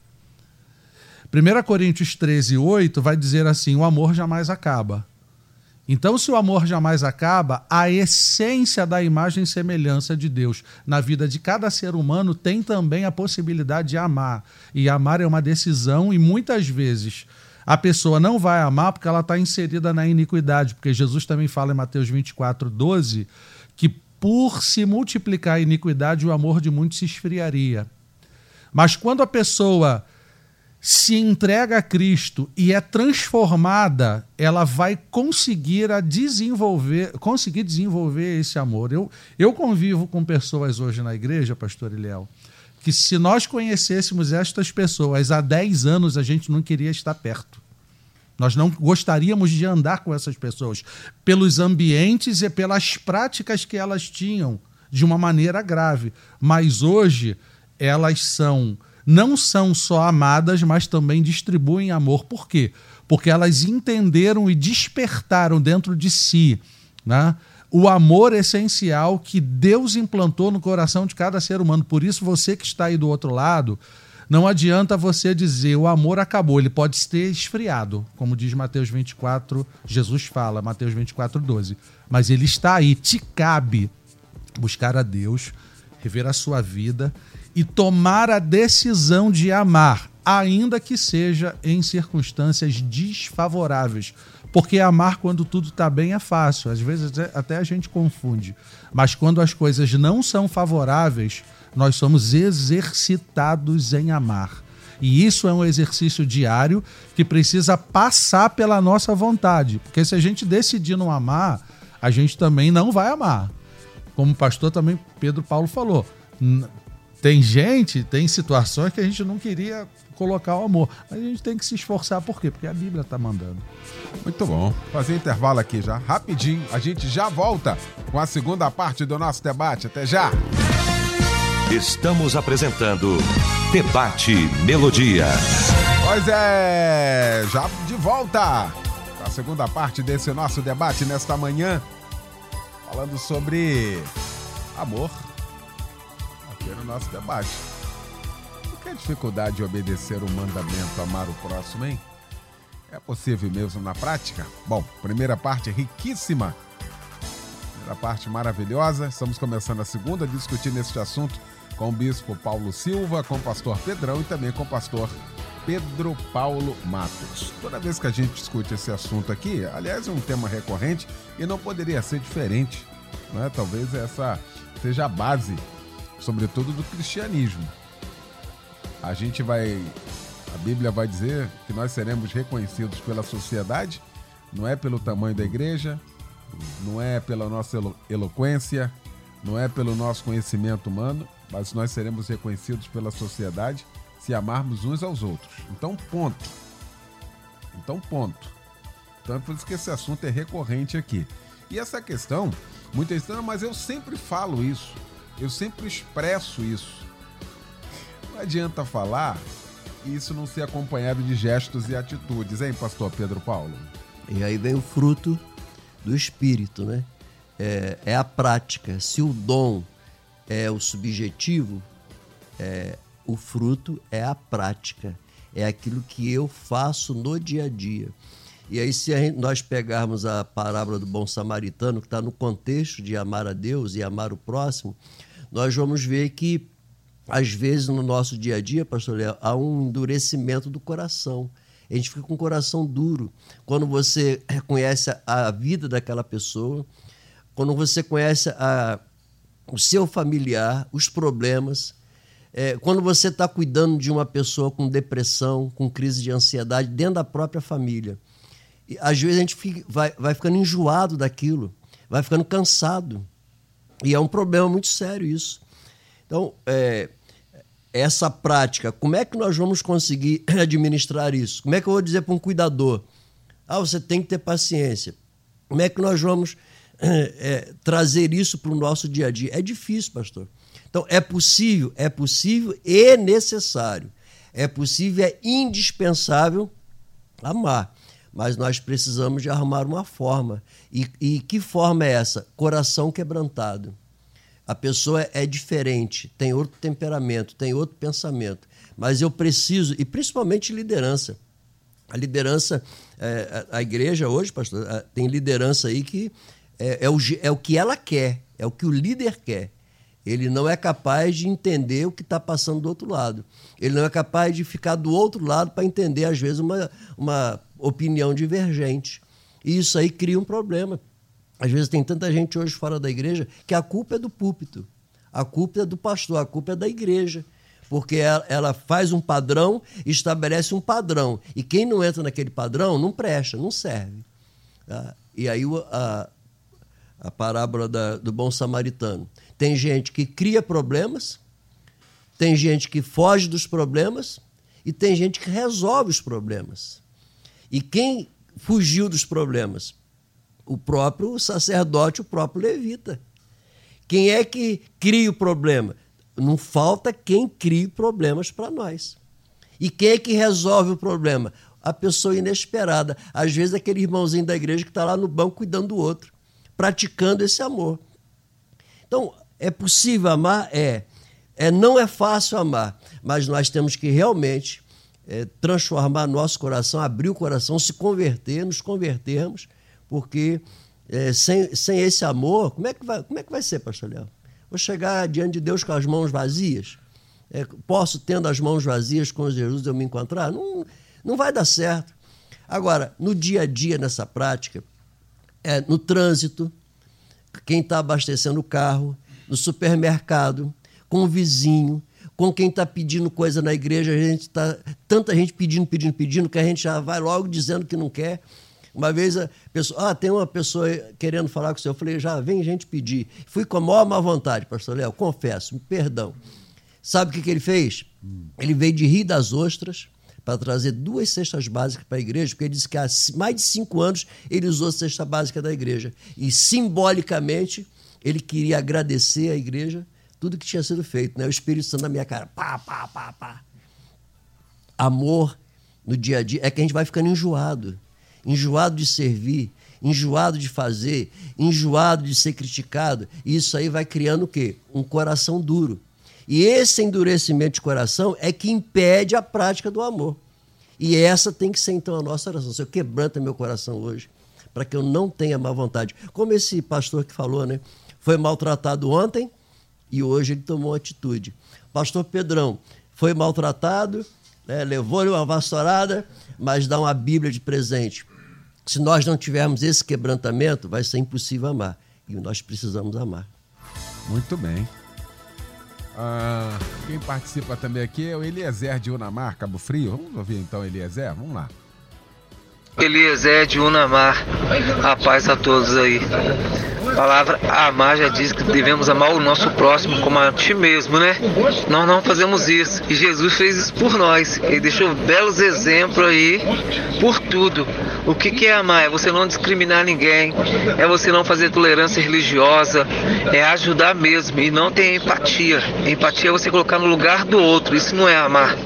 S6: 1 Coríntios 13, 8 vai dizer assim: o amor jamais acaba. Então, se o amor jamais acaba, a essência da imagem e semelhança de Deus na vida de cada ser humano tem também a possibilidade de amar. E amar é uma decisão, e muitas vezes a pessoa não vai amar porque ela está inserida na iniquidade, porque Jesus também fala em Mateus 24, 12, que por se multiplicar a iniquidade, o amor de muitos se esfriaria. Mas quando a pessoa se entrega a Cristo e é transformada, ela vai conseguir a desenvolver, conseguir desenvolver esse amor. Eu, eu convivo com pessoas hoje na igreja, pastor Ilhéu, que se nós conhecêssemos estas pessoas há 10 anos, a gente não queria estar perto. Nós não gostaríamos de andar com essas pessoas pelos ambientes e pelas práticas que elas tinham de uma maneira grave. Mas hoje elas são não são só amadas, mas também distribuem amor. Por quê? Porque elas entenderam e despertaram dentro de si né, o amor essencial que Deus implantou no coração de cada ser humano. Por isso, você que está aí do outro lado, não adianta você dizer o amor acabou, ele pode ter esfriado, como diz Mateus 24, Jesus fala, Mateus 24, 12. Mas ele está aí, te cabe buscar a Deus, rever a sua vida e tomar a decisão de amar, ainda que seja em circunstâncias desfavoráveis. Porque amar quando tudo está bem é fácil, às vezes até a gente confunde. Mas quando as coisas não são favoráveis, nós somos exercitados em amar. E isso é um exercício diário que precisa passar pela nossa vontade. Porque se a gente decidir não amar, a gente também não vai amar. Como o pastor também Pedro Paulo falou, tem gente, tem situações que a gente não queria colocar o amor. Mas a gente tem que se esforçar, por quê? Porque a Bíblia está mandando.
S2: Muito bom. Fazer intervalo aqui já, rapidinho. A gente já volta com a segunda parte do nosso debate. Até já!
S1: Estamos apresentando Debate Melodia.
S2: Pois é, já de volta com a segunda parte desse nosso debate nesta manhã, falando sobre amor aqui no nosso debate. A dificuldade de obedecer o mandamento amar o próximo, hein? É possível mesmo na prática? Bom, primeira parte riquíssima. Primeira parte maravilhosa. Estamos começando a segunda discutindo este assunto com o bispo Paulo Silva, com o pastor Pedrão e também com o pastor Pedro Paulo Matos. Toda vez que a gente discute esse assunto aqui, aliás, é um tema recorrente e não poderia ser diferente. Né? Talvez essa seja a base sobretudo do cristianismo. A gente vai. A Bíblia vai dizer que nós seremos reconhecidos pela sociedade, não é pelo tamanho da igreja, não é pela nossa elo eloquência, não é pelo nosso conhecimento humano, mas nós seremos reconhecidos pela sociedade se amarmos uns aos outros. Então, ponto. Então, ponto. Então é por isso que esse assunto é recorrente aqui. E essa questão, muitas vezes, mas eu sempre falo isso. Eu sempre expresso isso. Não adianta falar e isso não ser acompanhado de gestos e atitudes, hein, pastor Pedro Paulo?
S4: E aí vem o fruto do espírito, né? É, é a prática. Se o dom é o subjetivo, é, o fruto é a prática. É aquilo que eu faço no dia a dia. E aí, se gente, nós pegarmos a parábola do bom samaritano, que está no contexto de amar a Deus e amar o próximo, nós vamos ver que, às vezes, no nosso dia a dia, pastor Léo, há um endurecimento do coração. A gente fica com o coração duro. Quando você reconhece a vida daquela pessoa, quando você conhece a, o seu familiar, os problemas, é, quando você está cuidando de uma pessoa com depressão, com crise de ansiedade dentro da própria família. E, às vezes a gente fica, vai, vai ficando enjoado daquilo, vai ficando cansado. E é um problema muito sério isso. Então, é, essa prática, como é que nós vamos conseguir administrar isso? Como é que eu vou dizer para um cuidador? Ah, você tem que ter paciência. Como é que nós vamos é, trazer isso para o nosso dia a dia? É difícil, pastor. Então, é possível, é possível e necessário. É possível, é indispensável amar. Mas nós precisamos de arrumar uma forma. E, e que forma é essa? Coração quebrantado. A pessoa é diferente, tem outro temperamento, tem outro pensamento. Mas eu preciso, e principalmente liderança. A liderança, é, a, igreja hoje, pastor, tem liderança aí que é, é, o, é o que ela quer, é o que o líder quer. Ele não é capaz de entender o que está passando do outro lado. Ele não é capaz de ficar do outro lado para entender, às vezes, uma, uma opinião divergente. E isso aí cria um problema. Às vezes tem tanta gente hoje fora da igreja que a culpa é do púlpito, a culpa é do pastor, a culpa é da igreja. Porque ela, ela faz um padrão, estabelece um padrão. E quem não entra naquele padrão não presta, não serve. Tá? E aí a, a parábola da, do bom samaritano. Tem gente que cria problemas, tem gente que foge dos problemas e tem gente que resolve os problemas. E quem fugiu dos problemas? O próprio sacerdote, o próprio levita. Quem é que cria o problema? Não falta quem crie problemas para nós. E quem é que resolve o problema? A pessoa inesperada. Às vezes, aquele irmãozinho da igreja que está lá no banco cuidando do outro, praticando esse amor. Então, é possível amar? É. é não é fácil amar, mas nós temos que realmente é, transformar nosso coração, abrir o coração, se converter, nos convertermos, porque é, sem, sem esse amor, como é, que vai, como é que vai ser, pastor Léo? Vou chegar diante de Deus com as mãos vazias? É, posso, tendo as mãos vazias com Jesus, eu me encontrar? Não, não vai dar certo. Agora, no dia a dia, nessa prática, é, no trânsito, quem está abastecendo o carro, no supermercado, com o vizinho, com quem está pedindo coisa na igreja, a gente tá tanta gente pedindo, pedindo, pedindo, que a gente já vai logo dizendo que não quer. Uma vez a pessoa, ah, tem uma pessoa querendo falar com o senhor. Eu falei, já vem gente pedir. Fui com a maior má vontade, pastor Léo, confesso, perdão. Sabe o que, que ele fez? Ele veio de Rio das Ostras para trazer duas cestas básicas para a igreja, porque ele disse que há mais de cinco anos ele usou a cesta básica da igreja. E simbolicamente ele queria agradecer à igreja tudo que tinha sido feito. Né? O Espírito Santo na minha cara, pá, pá, pá, pá. Amor no dia a dia é que a gente vai ficando enjoado enjoado de servir, enjoado de fazer, enjoado de ser criticado. E isso aí vai criando o quê? Um coração duro. E esse endurecimento de coração é que impede a prática do amor. E essa tem que ser então a nossa oração. Senhor, quebranta meu coração hoje, para que eu não tenha má vontade. Como esse pastor que falou, né? Foi maltratado ontem e hoje ele tomou atitude. Pastor Pedrão foi maltratado, né? levou-lhe uma vassourada, mas dá uma Bíblia de presente. Se nós não tivermos esse quebrantamento, vai ser impossível amar. E nós precisamos amar.
S2: Muito bem. Ah, quem participa também aqui é o Eliezer de Unamar, Cabo Frio. Vamos ouvir então, Eliezer? Vamos lá.
S8: Eliezer de Unamar. A paz a todos aí. A palavra amar já diz que devemos amar o nosso próximo como a ti mesmo, né? Nós não fazemos isso. E Jesus fez isso por nós. Ele deixou belos exemplos aí por tudo. O que, que é amar? É você não discriminar ninguém, é você não fazer tolerância religiosa, é ajudar mesmo e não ter empatia. Empatia é você colocar no lugar do outro. Isso não é amar.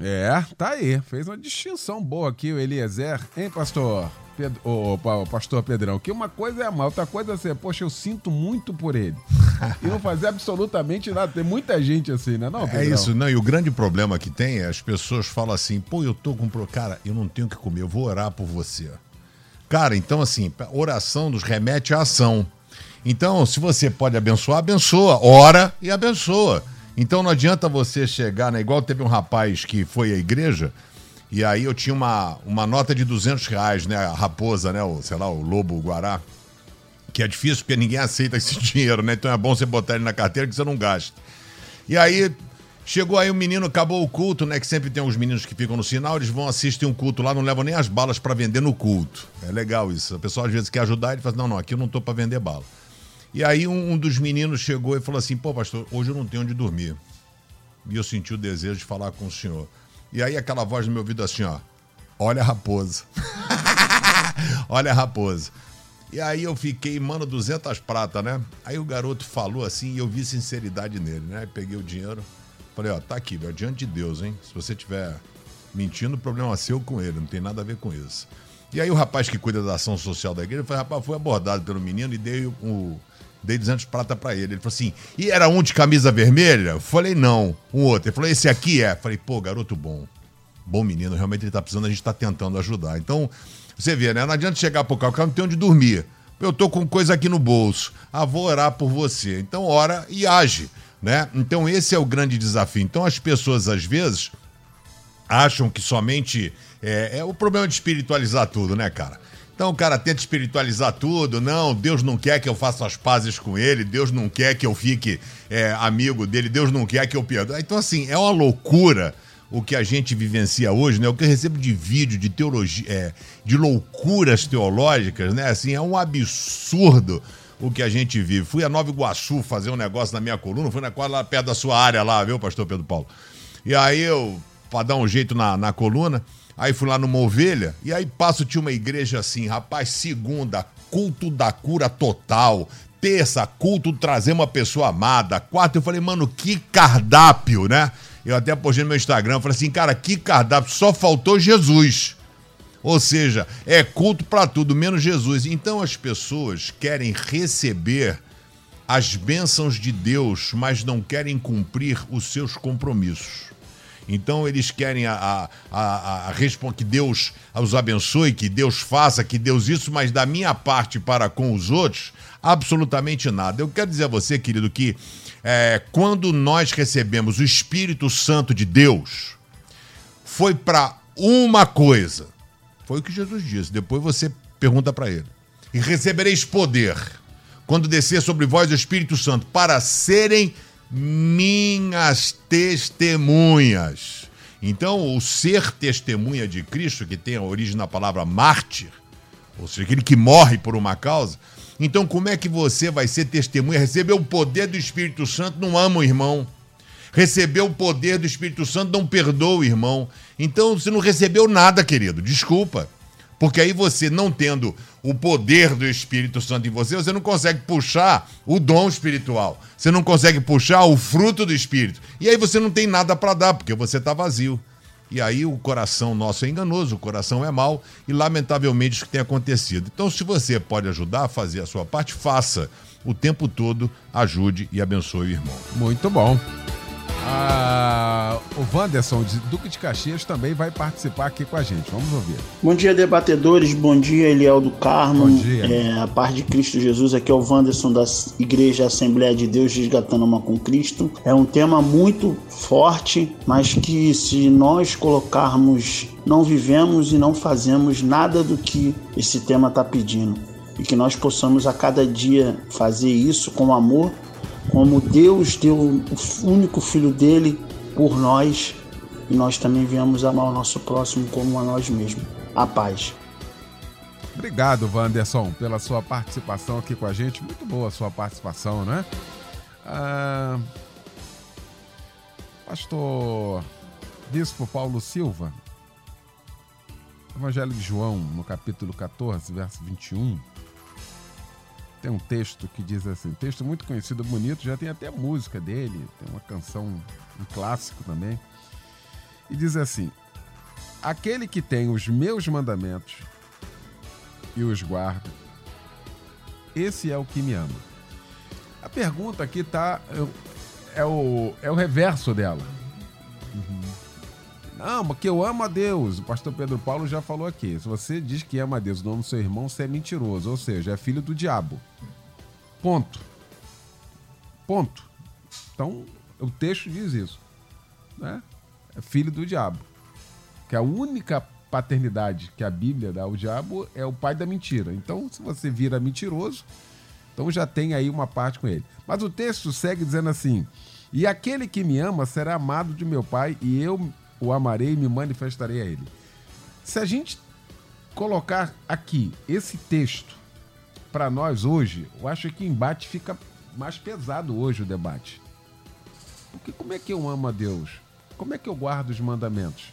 S2: É, tá aí. Fez uma distinção boa aqui o Eliezer, hein, pastor? Pedro, oh, pastor Pedrão, que uma coisa é amar, outra coisa é ser, poxa, eu sinto muito por ele. e não fazer absolutamente nada. Tem muita gente assim, né? Não,
S5: é
S2: Pedrão?
S5: isso, não. E o grande problema que tem é as pessoas falam assim, pô, eu tô com. Cara, eu não tenho o que comer, eu vou orar por você. Cara, então assim, oração nos remete à ação. Então, se você pode abençoar, abençoa. Ora e abençoa. Então não adianta você chegar, né? Igual teve um rapaz que foi à igreja, e aí eu tinha uma, uma nota de 200 reais, né? A raposa, né? O, sei lá, o lobo guará. Que é difícil porque ninguém aceita esse dinheiro, né? Então é bom você botar ele na carteira que você não gasta. E aí chegou aí o um menino, acabou o culto, né? Que sempre tem uns meninos que ficam no sinal, eles vão assistir um culto lá, não levam nem as balas para vender no culto. É legal isso. A pessoa às vezes quer ajudar, ele fala: assim, não, não, aqui eu não tô para vender bala. E aí um, um, dos meninos chegou e falou assim: pô, pastor, hoje eu não tenho onde dormir. E eu senti o desejo de falar com o senhor. E aí aquela voz no meu ouvido assim, ó. Olha a raposa. Olha a raposa. E aí eu fiquei, mano, 200 prata, né? Aí o garoto falou assim e eu vi sinceridade nele, né? peguei o dinheiro. Falei, ó, tá aqui, velho, diante de Deus, hein? Se você tiver mentindo, o problema é seu com ele, não tem nada a ver com isso. E aí o rapaz que cuida da ação social da igreja, foi, rapaz, foi abordado pelo menino e dei o, dei 200 prata para ele. Ele falou assim: e era um de camisa vermelha? Eu falei: não. Um outro. Ele falou: esse aqui é. Eu falei: pô, garoto bom. Bom menino, realmente ele tá precisando, a gente tá tentando ajudar. Então, você vê, né? Não adianta chegar pro carro, o cara não tem onde dormir. Eu tô com coisa aqui no bolso. Ah, vou orar por você. Então, ora e age, né? Então, esse é o grande desafio. Então, as pessoas, às vezes, acham que somente. É, é o problema de espiritualizar tudo, né, cara? Então o cara tenta espiritualizar tudo. Não, Deus não quer que eu faça as pazes com ele. Deus não quer que eu fique é, amigo dele. Deus não quer que eu perdoe. Então, assim, é uma loucura o que a gente vivencia hoje, né? O que eu recebo de vídeo, de teologia, é, de loucuras teológicas, né? Assim, é um absurdo o que a gente vive. Fui a Nova Iguaçu fazer um negócio na minha coluna, fui na quadra lá perto da sua área lá, viu, pastor Pedro Paulo? E aí eu, pra dar um jeito na, na coluna, aí fui lá numa ovelha, e aí passo, tinha uma igreja assim, rapaz, segunda, culto da cura total, terça, culto trazer uma pessoa amada, quarta, eu falei, mano, que cardápio, né? Eu até postei no meu Instagram, falei assim, cara, que cardápio, só faltou Jesus. Ou seja, é culto para tudo, menos Jesus. Então as pessoas querem receber as bênçãos de Deus, mas não querem cumprir os seus compromissos. Então eles querem a, a, a, a que Deus os abençoe, que Deus faça, que Deus isso, mas da minha parte para com os outros, absolutamente nada. Eu quero dizer a você, querido, que é, quando nós recebemos o Espírito Santo de Deus, foi para uma coisa. Foi o que Jesus disse. Depois você pergunta para ele. E recebereis poder quando descer sobre vós o Espírito Santo para serem minhas testemunhas. Então, o ser testemunha de Cristo, que tem a origem na palavra mártir, ou seja, aquele que morre por uma causa. Então, como é que você vai ser testemunha? Receber o poder do Espírito Santo, não ama o irmão. Receber o poder do Espírito Santo, não perdoa o irmão. Então, você não recebeu nada, querido. Desculpa. Porque aí você, não tendo o poder do Espírito Santo em você, você não consegue puxar o dom espiritual. Você não consegue puxar o fruto do Espírito. E aí você não tem nada para dar, porque você está vazio. E aí o coração nosso é enganoso, o coração é mau e lamentavelmente isso que tem acontecido. Então, se você pode ajudar a fazer a sua parte, faça. O tempo todo ajude e abençoe o irmão.
S2: Muito bom. Ah, o Wanderson, de Duque de Caxias, também vai participar aqui com a gente. Vamos ouvir.
S9: Bom dia, debatedores. Bom dia, Eliel do Carmo. Bom dia. É, a paz de Cristo Jesus. Aqui é o Wanderson da Igreja Assembleia de Deus, resgatando uma com Cristo. É um tema muito forte, mas que se nós colocarmos, não vivemos e não fazemos nada do que esse tema está pedindo. E que nós possamos a cada dia fazer isso com amor como Deus deu o único filho dele por nós, e nós também viemos amar o nosso próximo como a nós mesmos. A paz.
S2: Obrigado, Wanderson, pela sua participação aqui com a gente. Muito boa a sua participação, né? Ah, pastor Bispo Paulo Silva, Evangelho de João, no capítulo 14, verso 21 tem um texto que diz assim, texto muito conhecido, bonito, já tem até música dele, tem uma canção, um clássico também. E diz assim: Aquele que tem os meus mandamentos e os guarda, esse é o que me ama. A pergunta aqui tá é o, é o reverso dela. Uhum. Não, porque eu amo a Deus. O pastor Pedro Paulo já falou aqui. Se você diz que ama a Deus, o nome do seu irmão, você é mentiroso. Ou seja, é filho do diabo. Ponto. Ponto. Então, o texto diz isso. Né? É filho do diabo. Que a única paternidade que a Bíblia dá ao diabo é o pai da mentira. Então, se você vira mentiroso, então já tem aí uma parte com ele. Mas o texto segue dizendo assim: E aquele que me ama será amado de meu pai, e eu o amarei e me manifestarei a ele. Se a gente colocar aqui esse texto para nós hoje, eu acho que o embate fica mais pesado hoje o debate. Porque como é que eu amo a Deus? Como é que eu guardo os mandamentos?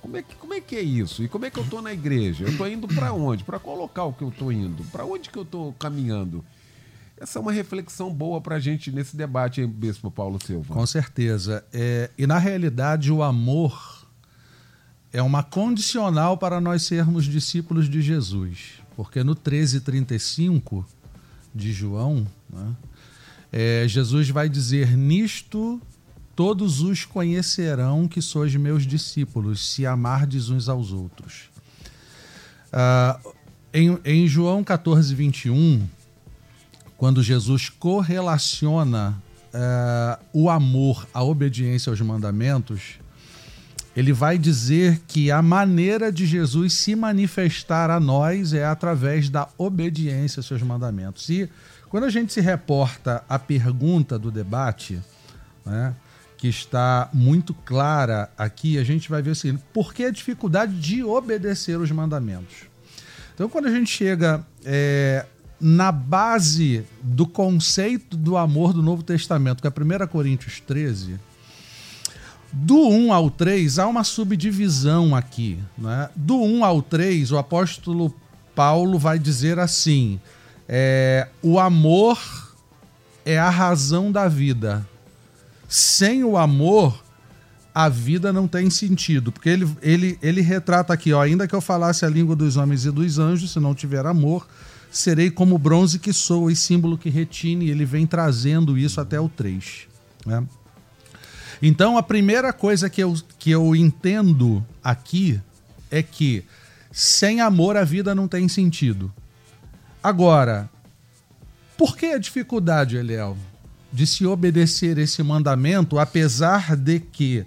S2: Como é que, como é, que é isso? E como é que eu estou na igreja? Eu estou indo para onde? Para qual local que eu estou indo? Para onde que eu estou caminhando? Essa é uma reflexão boa para a gente nesse debate, hein, Bispo Paulo Silva?
S6: Com certeza. É, e na realidade, o amor é uma condicional para nós sermos discípulos de Jesus. Porque no 13,35 de João, né, é, Jesus vai dizer: Nisto todos os conhecerão que sois meus discípulos, se amardes uns aos outros. Ah, em, em João 14, 21 quando Jesus correlaciona uh, o amor à obediência aos mandamentos, ele vai dizer que a maneira de Jesus se manifestar a nós é através da obediência aos seus mandamentos. E quando a gente se reporta à pergunta do debate, né, que está muito clara aqui, a gente vai ver o seguinte: por que a dificuldade de obedecer os mandamentos? Então, quando a gente chega é, na base do conceito do amor do Novo Testamento, que é 1 Coríntios 13, do 1 ao 3 há uma subdivisão aqui. Né? Do 1 ao 3, o apóstolo Paulo vai dizer assim: é, o amor é a razão da vida. Sem o amor, a vida não tem sentido. Porque ele, ele, ele retrata aqui, ó, ainda que eu falasse a língua dos homens e dos anjos, se não tiver amor, serei como bronze que soa e símbolo que retine. Ele vem trazendo isso até o 3. Né? Então, a primeira coisa que eu, que eu entendo aqui é que sem amor a vida não tem sentido. Agora, por que a dificuldade, Eliel, de se obedecer esse mandamento, apesar de que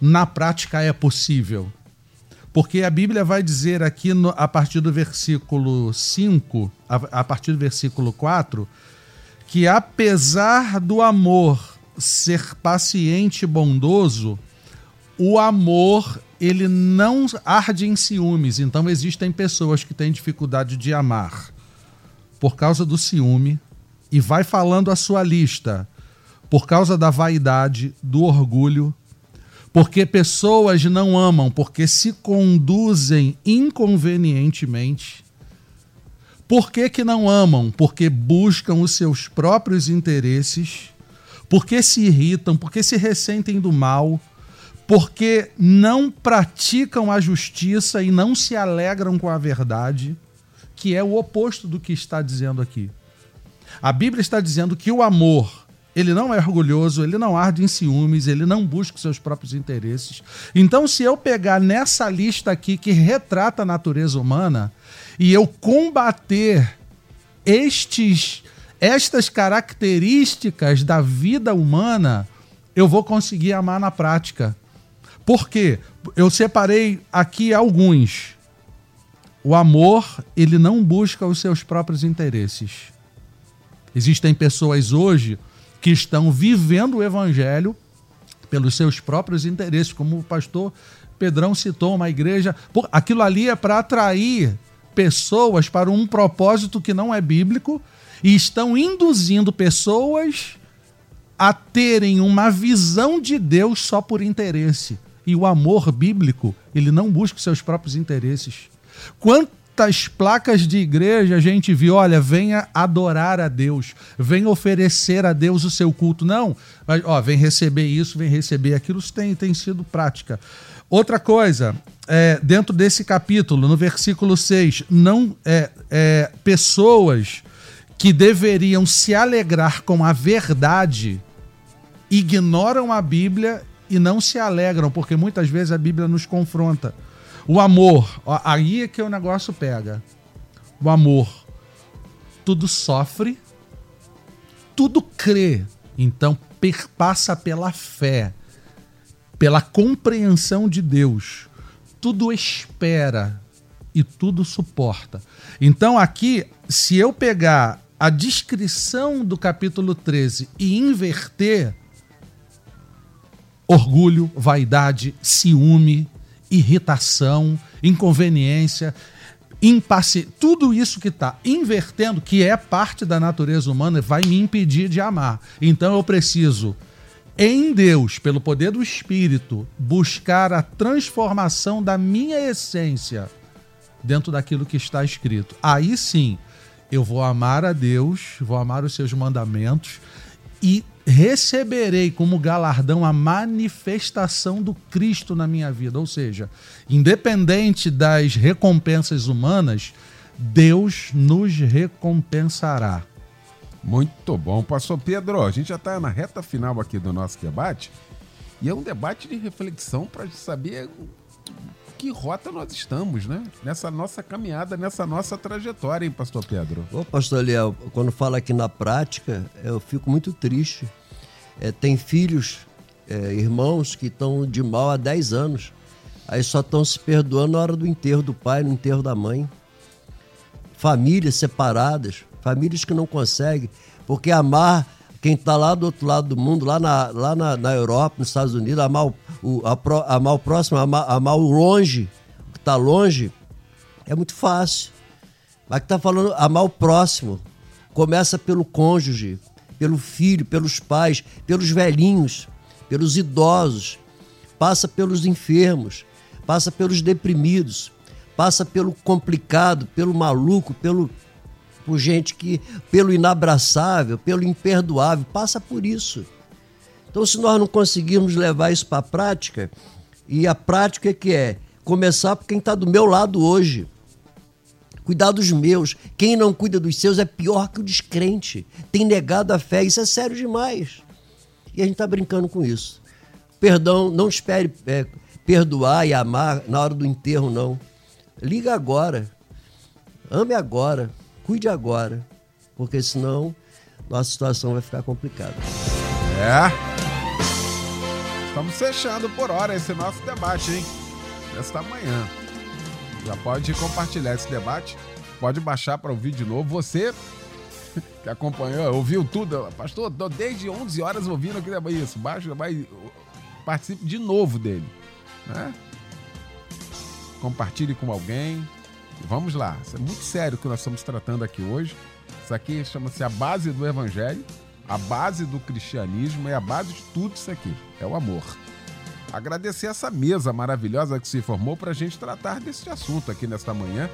S6: na prática é possível? Porque a Bíblia vai dizer aqui, no, a partir do versículo 5, a, a partir do versículo 4, que apesar do amor ser paciente e bondoso, o amor ele não arde em ciúmes. Então existem pessoas que têm dificuldade de amar por causa do ciúme e vai falando a sua lista por causa da vaidade, do orgulho, porque pessoas não amam porque se conduzem inconvenientemente. Por que, que não amam? Porque buscam os seus próprios interesses porque se irritam, porque se ressentem do mal, porque não praticam a justiça e não se alegram com a verdade, que é o oposto do que está dizendo aqui. A Bíblia está dizendo que o amor, ele não é orgulhoso, ele não arde em ciúmes, ele não busca seus próprios interesses. Então, se eu pegar nessa lista aqui que retrata a natureza humana e eu combater estes estas características da vida humana eu vou conseguir amar na prática. Por quê? Eu separei aqui alguns. O amor, ele não busca os seus próprios interesses. Existem pessoas hoje que estão vivendo o evangelho pelos seus próprios interesses, como o pastor Pedrão citou, uma igreja. Aquilo ali é para atrair pessoas para um propósito que não é bíblico e estão induzindo pessoas a terem uma visão de Deus só por interesse. E o amor bíblico, ele não busca os seus próprios interesses. Quantas placas de igreja a gente viu, olha, venha adorar a Deus, venha oferecer a Deus o seu culto. Não, mas, ó, vem receber isso, vem receber aquilo, isso tem, tem sido prática. Outra coisa, é, dentro desse capítulo, no versículo 6, não é, é pessoas que deveriam se alegrar com a verdade ignoram a Bíblia e não se alegram, porque muitas vezes a Bíblia nos confronta. O amor, ó, aí é que o negócio pega. O amor, tudo sofre, tudo crê, então perpassa pela fé, pela compreensão de Deus, tudo espera e tudo suporta. Então aqui, se eu pegar a descrição do capítulo 13 e inverter orgulho, vaidade, ciúme, irritação, inconveniência, impaciência, tudo isso que está invertendo, que é parte da natureza humana, vai me impedir de amar. Então eu preciso, em Deus, pelo poder do Espírito, buscar a transformação da minha essência dentro daquilo que está escrito. Aí sim eu vou amar a Deus, vou amar os seus mandamentos e receberei como galardão a manifestação do Cristo na minha vida. Ou seja, independente das recompensas humanas, Deus nos recompensará.
S2: Muito bom. Pastor Pedro, a gente já está na reta final aqui do nosso debate. E é um debate de reflexão para saber que rota nós estamos, né? Nessa nossa caminhada, nessa nossa trajetória, hein, Pastor Pedro?
S4: Ô, Pastor Eliel, quando fala aqui na prática, eu fico muito triste. É, tem filhos, é, irmãos que estão de mal há 10 anos Aí só estão se perdoando na hora do enterro do pai, no enterro da mãe. Famílias separadas, famílias que não conseguem, porque amar quem está lá do outro lado do mundo, lá na, lá na, na Europa, nos Estados Unidos, amar o, o, a, amar o próximo, amar, amar o longe, o que está longe, é muito fácil. Mas que está falando amar o próximo. Começa pelo cônjuge, pelo filho, pelos pais, pelos velhinhos, pelos idosos, passa pelos enfermos, passa pelos deprimidos, passa pelo complicado, pelo maluco, pelo por gente que, pelo inabraçável, pelo imperdoável, passa por isso. Então, se nós não conseguirmos levar isso para a prática, e a prática é que é começar por quem está do meu lado hoje. Cuidar dos meus. Quem não cuida dos seus é pior que o descrente. Tem negado a fé. Isso é sério demais. E a gente está brincando com isso. Perdão, não espere é, perdoar e amar na hora do enterro, não. Liga agora. Ame agora. Cuide agora, porque senão nossa situação vai ficar complicada.
S2: É. Estamos fechando por hora esse nosso debate, hein? Nesta manhã. Já pode compartilhar esse debate, pode baixar para ouvir de novo. Você que acompanhou, ouviu tudo, pastor, desde 11 horas ouvindo aqui isso. Baixa, vai, participe de novo dele, né? Compartilhe com alguém, Vamos lá, isso é muito sério o que nós estamos tratando aqui hoje. Isso aqui chama-se a base do evangelho, a base do cristianismo é a base de tudo isso aqui, é o amor. Agradecer essa mesa maravilhosa que se formou para a gente tratar desse assunto aqui nesta manhã.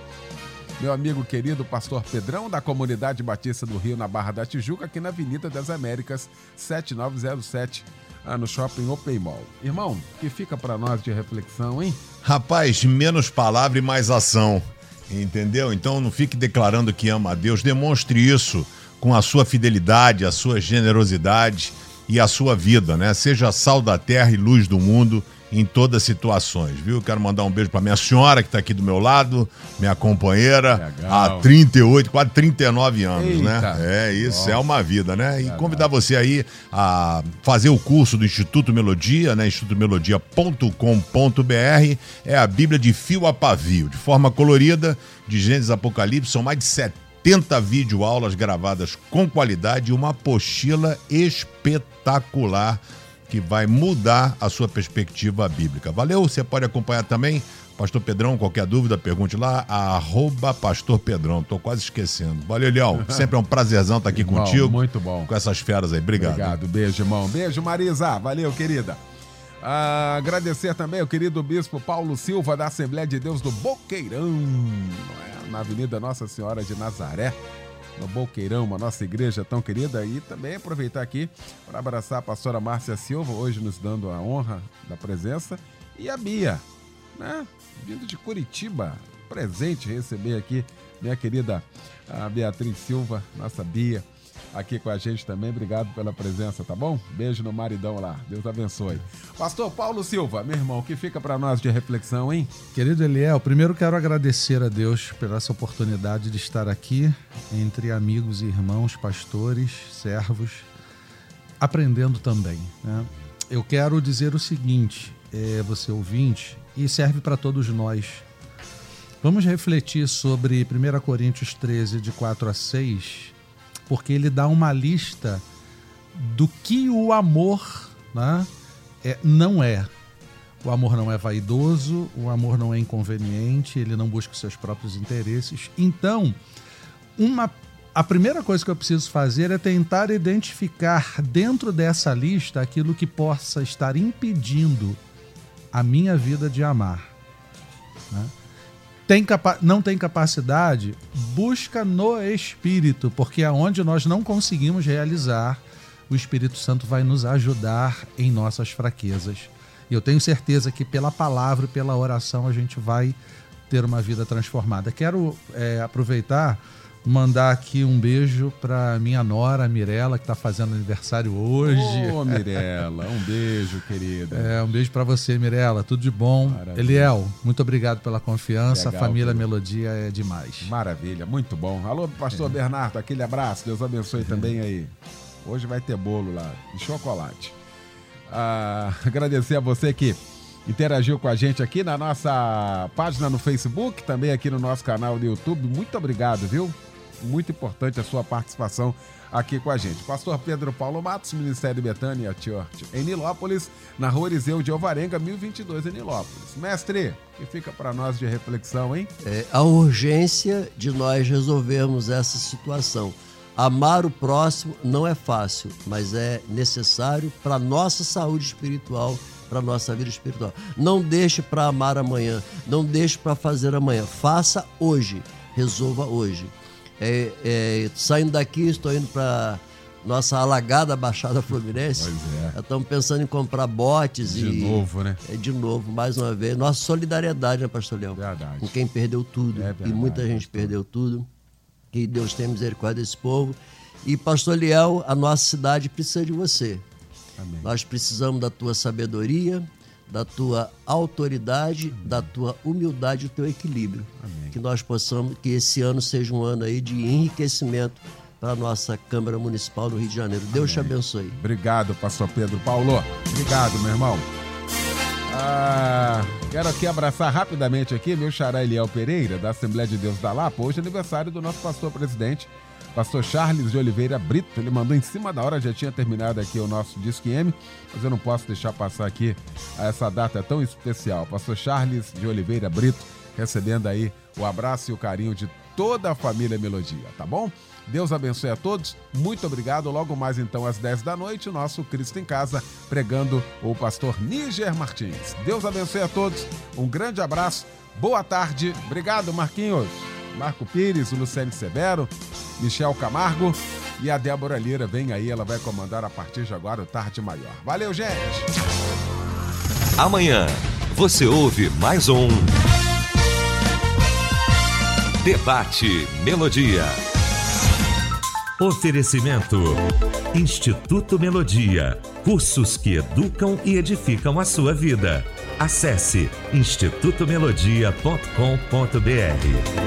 S2: Meu amigo querido pastor Pedrão, da comunidade Batista do Rio, na Barra da Tijuca, aqui na Avenida das Américas, 7907, ah, no Shopping Open Mall. Irmão, que fica para nós de reflexão, hein?
S5: Rapaz, menos palavra e mais ação. Entendeu? Então não fique declarando que ama a Deus, demonstre isso com a sua fidelidade, a sua generosidade e a sua vida, né? Seja sal da terra e luz do mundo em todas as situações, viu? Quero mandar um beijo para minha senhora que está aqui do meu lado, minha companheira, Legal. há 38, quase 39 anos, né? Eita. né? É, isso Nossa. é uma vida, né? E convidar você aí a fazer o curso do Instituto Melodia, né? institutomelodia.com.br. É a Bíblia de fio a pavio, de forma colorida, de Gênesis Apocalipse, são mais de 70 videoaulas gravadas com qualidade e uma apostila espetacular que vai mudar a sua perspectiva bíblica. Valeu? Você pode acompanhar também. Pastor Pedrão, qualquer dúvida, pergunte lá, arroba Pastor Pedrão. Tô quase esquecendo. Valeu, Léo. Sempre é um prazerzão estar aqui
S2: irmão,
S5: contigo.
S2: Muito bom.
S5: Com essas feras aí. Obrigado.
S2: Obrigado. Beijo, irmão. Beijo, Marisa. Valeu, querida. Ah, agradecer também ao querido bispo Paulo Silva, da Assembleia de Deus do Boqueirão, é? na Avenida Nossa Senhora de Nazaré no Boqueirão, a nossa igreja tão querida. E também aproveitar aqui para abraçar a pastora Márcia Silva, hoje nos dando a honra da presença, e a Bia, né? Vindo de Curitiba, presente receber aqui minha querida Beatriz Silva, nossa Bia aqui com a gente também. Obrigado pela presença, tá bom? Beijo no maridão lá. Deus abençoe. Pastor Paulo Silva, meu irmão, o que fica para nós de reflexão, hein?
S6: Querido Eliel, primeiro quero agradecer a Deus pela essa oportunidade de estar aqui entre amigos e irmãos, pastores, servos, aprendendo também. Né? Eu quero dizer o seguinte, é, você ouvinte, e serve para todos nós. Vamos refletir sobre 1 Coríntios 13, de 4 a 6, porque ele dá uma lista do que o amor né, é, não é. O amor não é vaidoso, o amor não é inconveniente, ele não busca os seus próprios interesses. Então, uma, a primeira coisa que eu preciso fazer é tentar identificar dentro dessa lista aquilo que possa estar impedindo a minha vida de amar. Né? Tem não tem capacidade, busca no Espírito, porque aonde nós não conseguimos realizar, o Espírito Santo vai nos ajudar em nossas fraquezas. E eu tenho certeza que pela palavra e pela oração a gente vai ter uma vida transformada. Quero é, aproveitar mandar aqui um beijo para minha nora, Mirella, que está fazendo aniversário hoje.
S2: Ô, oh, Mirella, um beijo, querida.
S6: É, um beijo para você, Mirella. Tudo de bom. Maravilha. Eliel, muito obrigado pela confiança. Legal, a família. Melodia é demais.
S2: Maravilha, muito bom. Alô, pastor é. Bernardo, aquele abraço. Deus abençoe é. também aí. Hoje vai ter bolo lá, de chocolate. Ah, agradecer a você que interagiu com a gente aqui na nossa página no Facebook, também aqui no nosso canal do YouTube. Muito obrigado, viu? Muito importante a sua participação aqui com a gente. Pastor Pedro Paulo Matos, Ministério Betânia Church, em Nilópolis, na rua Eliseu de Alvarenga, 1022 em Nilópolis. Mestre, que fica para nós de reflexão, hein?
S4: É, a urgência de nós resolvermos essa situação. Amar o próximo não é fácil, mas é necessário para nossa saúde espiritual, para nossa vida espiritual. Não deixe para amar amanhã, não deixe para fazer amanhã. Faça hoje, resolva hoje. É, é, saindo daqui, estou indo para nossa alagada Baixada Fluminense.
S2: Pois é.
S4: Estamos pensando em comprar botes
S2: De
S4: e.
S2: novo, né?
S4: É, de novo, mais uma vez. Nossa solidariedade, né, Pastor Leão?
S2: Verdade.
S4: Com quem perdeu tudo.
S2: É verdade,
S4: e muita gente
S2: pastor.
S4: perdeu tudo. Que Deus tenha misericórdia desse povo. E, Pastor Liel, a nossa cidade precisa de você.
S2: Amém.
S4: Nós precisamos da tua sabedoria, da tua autoridade, da tua humildade e do teu equilíbrio.
S2: Amém.
S4: Que nós possamos, que esse ano seja um ano aí de enriquecimento para a nossa Câmara Municipal no Rio de Janeiro. Deus te abençoe.
S2: Obrigado, pastor Pedro Paulo. Obrigado, meu irmão. Ah, quero aqui abraçar rapidamente aqui meu xará Eliel Pereira, da Assembleia de Deus da Lapa. Hoje é aniversário do nosso pastor presidente, pastor Charles de Oliveira Brito. Ele mandou em cima da hora, já tinha terminado aqui o nosso Disque M, mas eu não posso deixar passar aqui essa data tão especial. Pastor Charles de Oliveira Brito, recebendo aí o abraço e o carinho de toda a família Melodia, tá bom? Deus abençoe a todos. Muito obrigado. Logo mais então às 10 da noite, nosso Cristo em Casa pregando o pastor Níger Martins. Deus abençoe a todos. Um grande abraço. Boa tarde. Obrigado, Marquinhos. Marco Pires, o Luciane Severo, Michel Camargo e a Débora Lira vem aí, ela vai comandar a partir de agora o Tarde Maior. Valeu, gente.
S1: Amanhã você ouve mais um Debate Melodia. Oferecimento Instituto Melodia. Cursos que educam e edificam a sua vida. Acesse institutomelodia.com.br.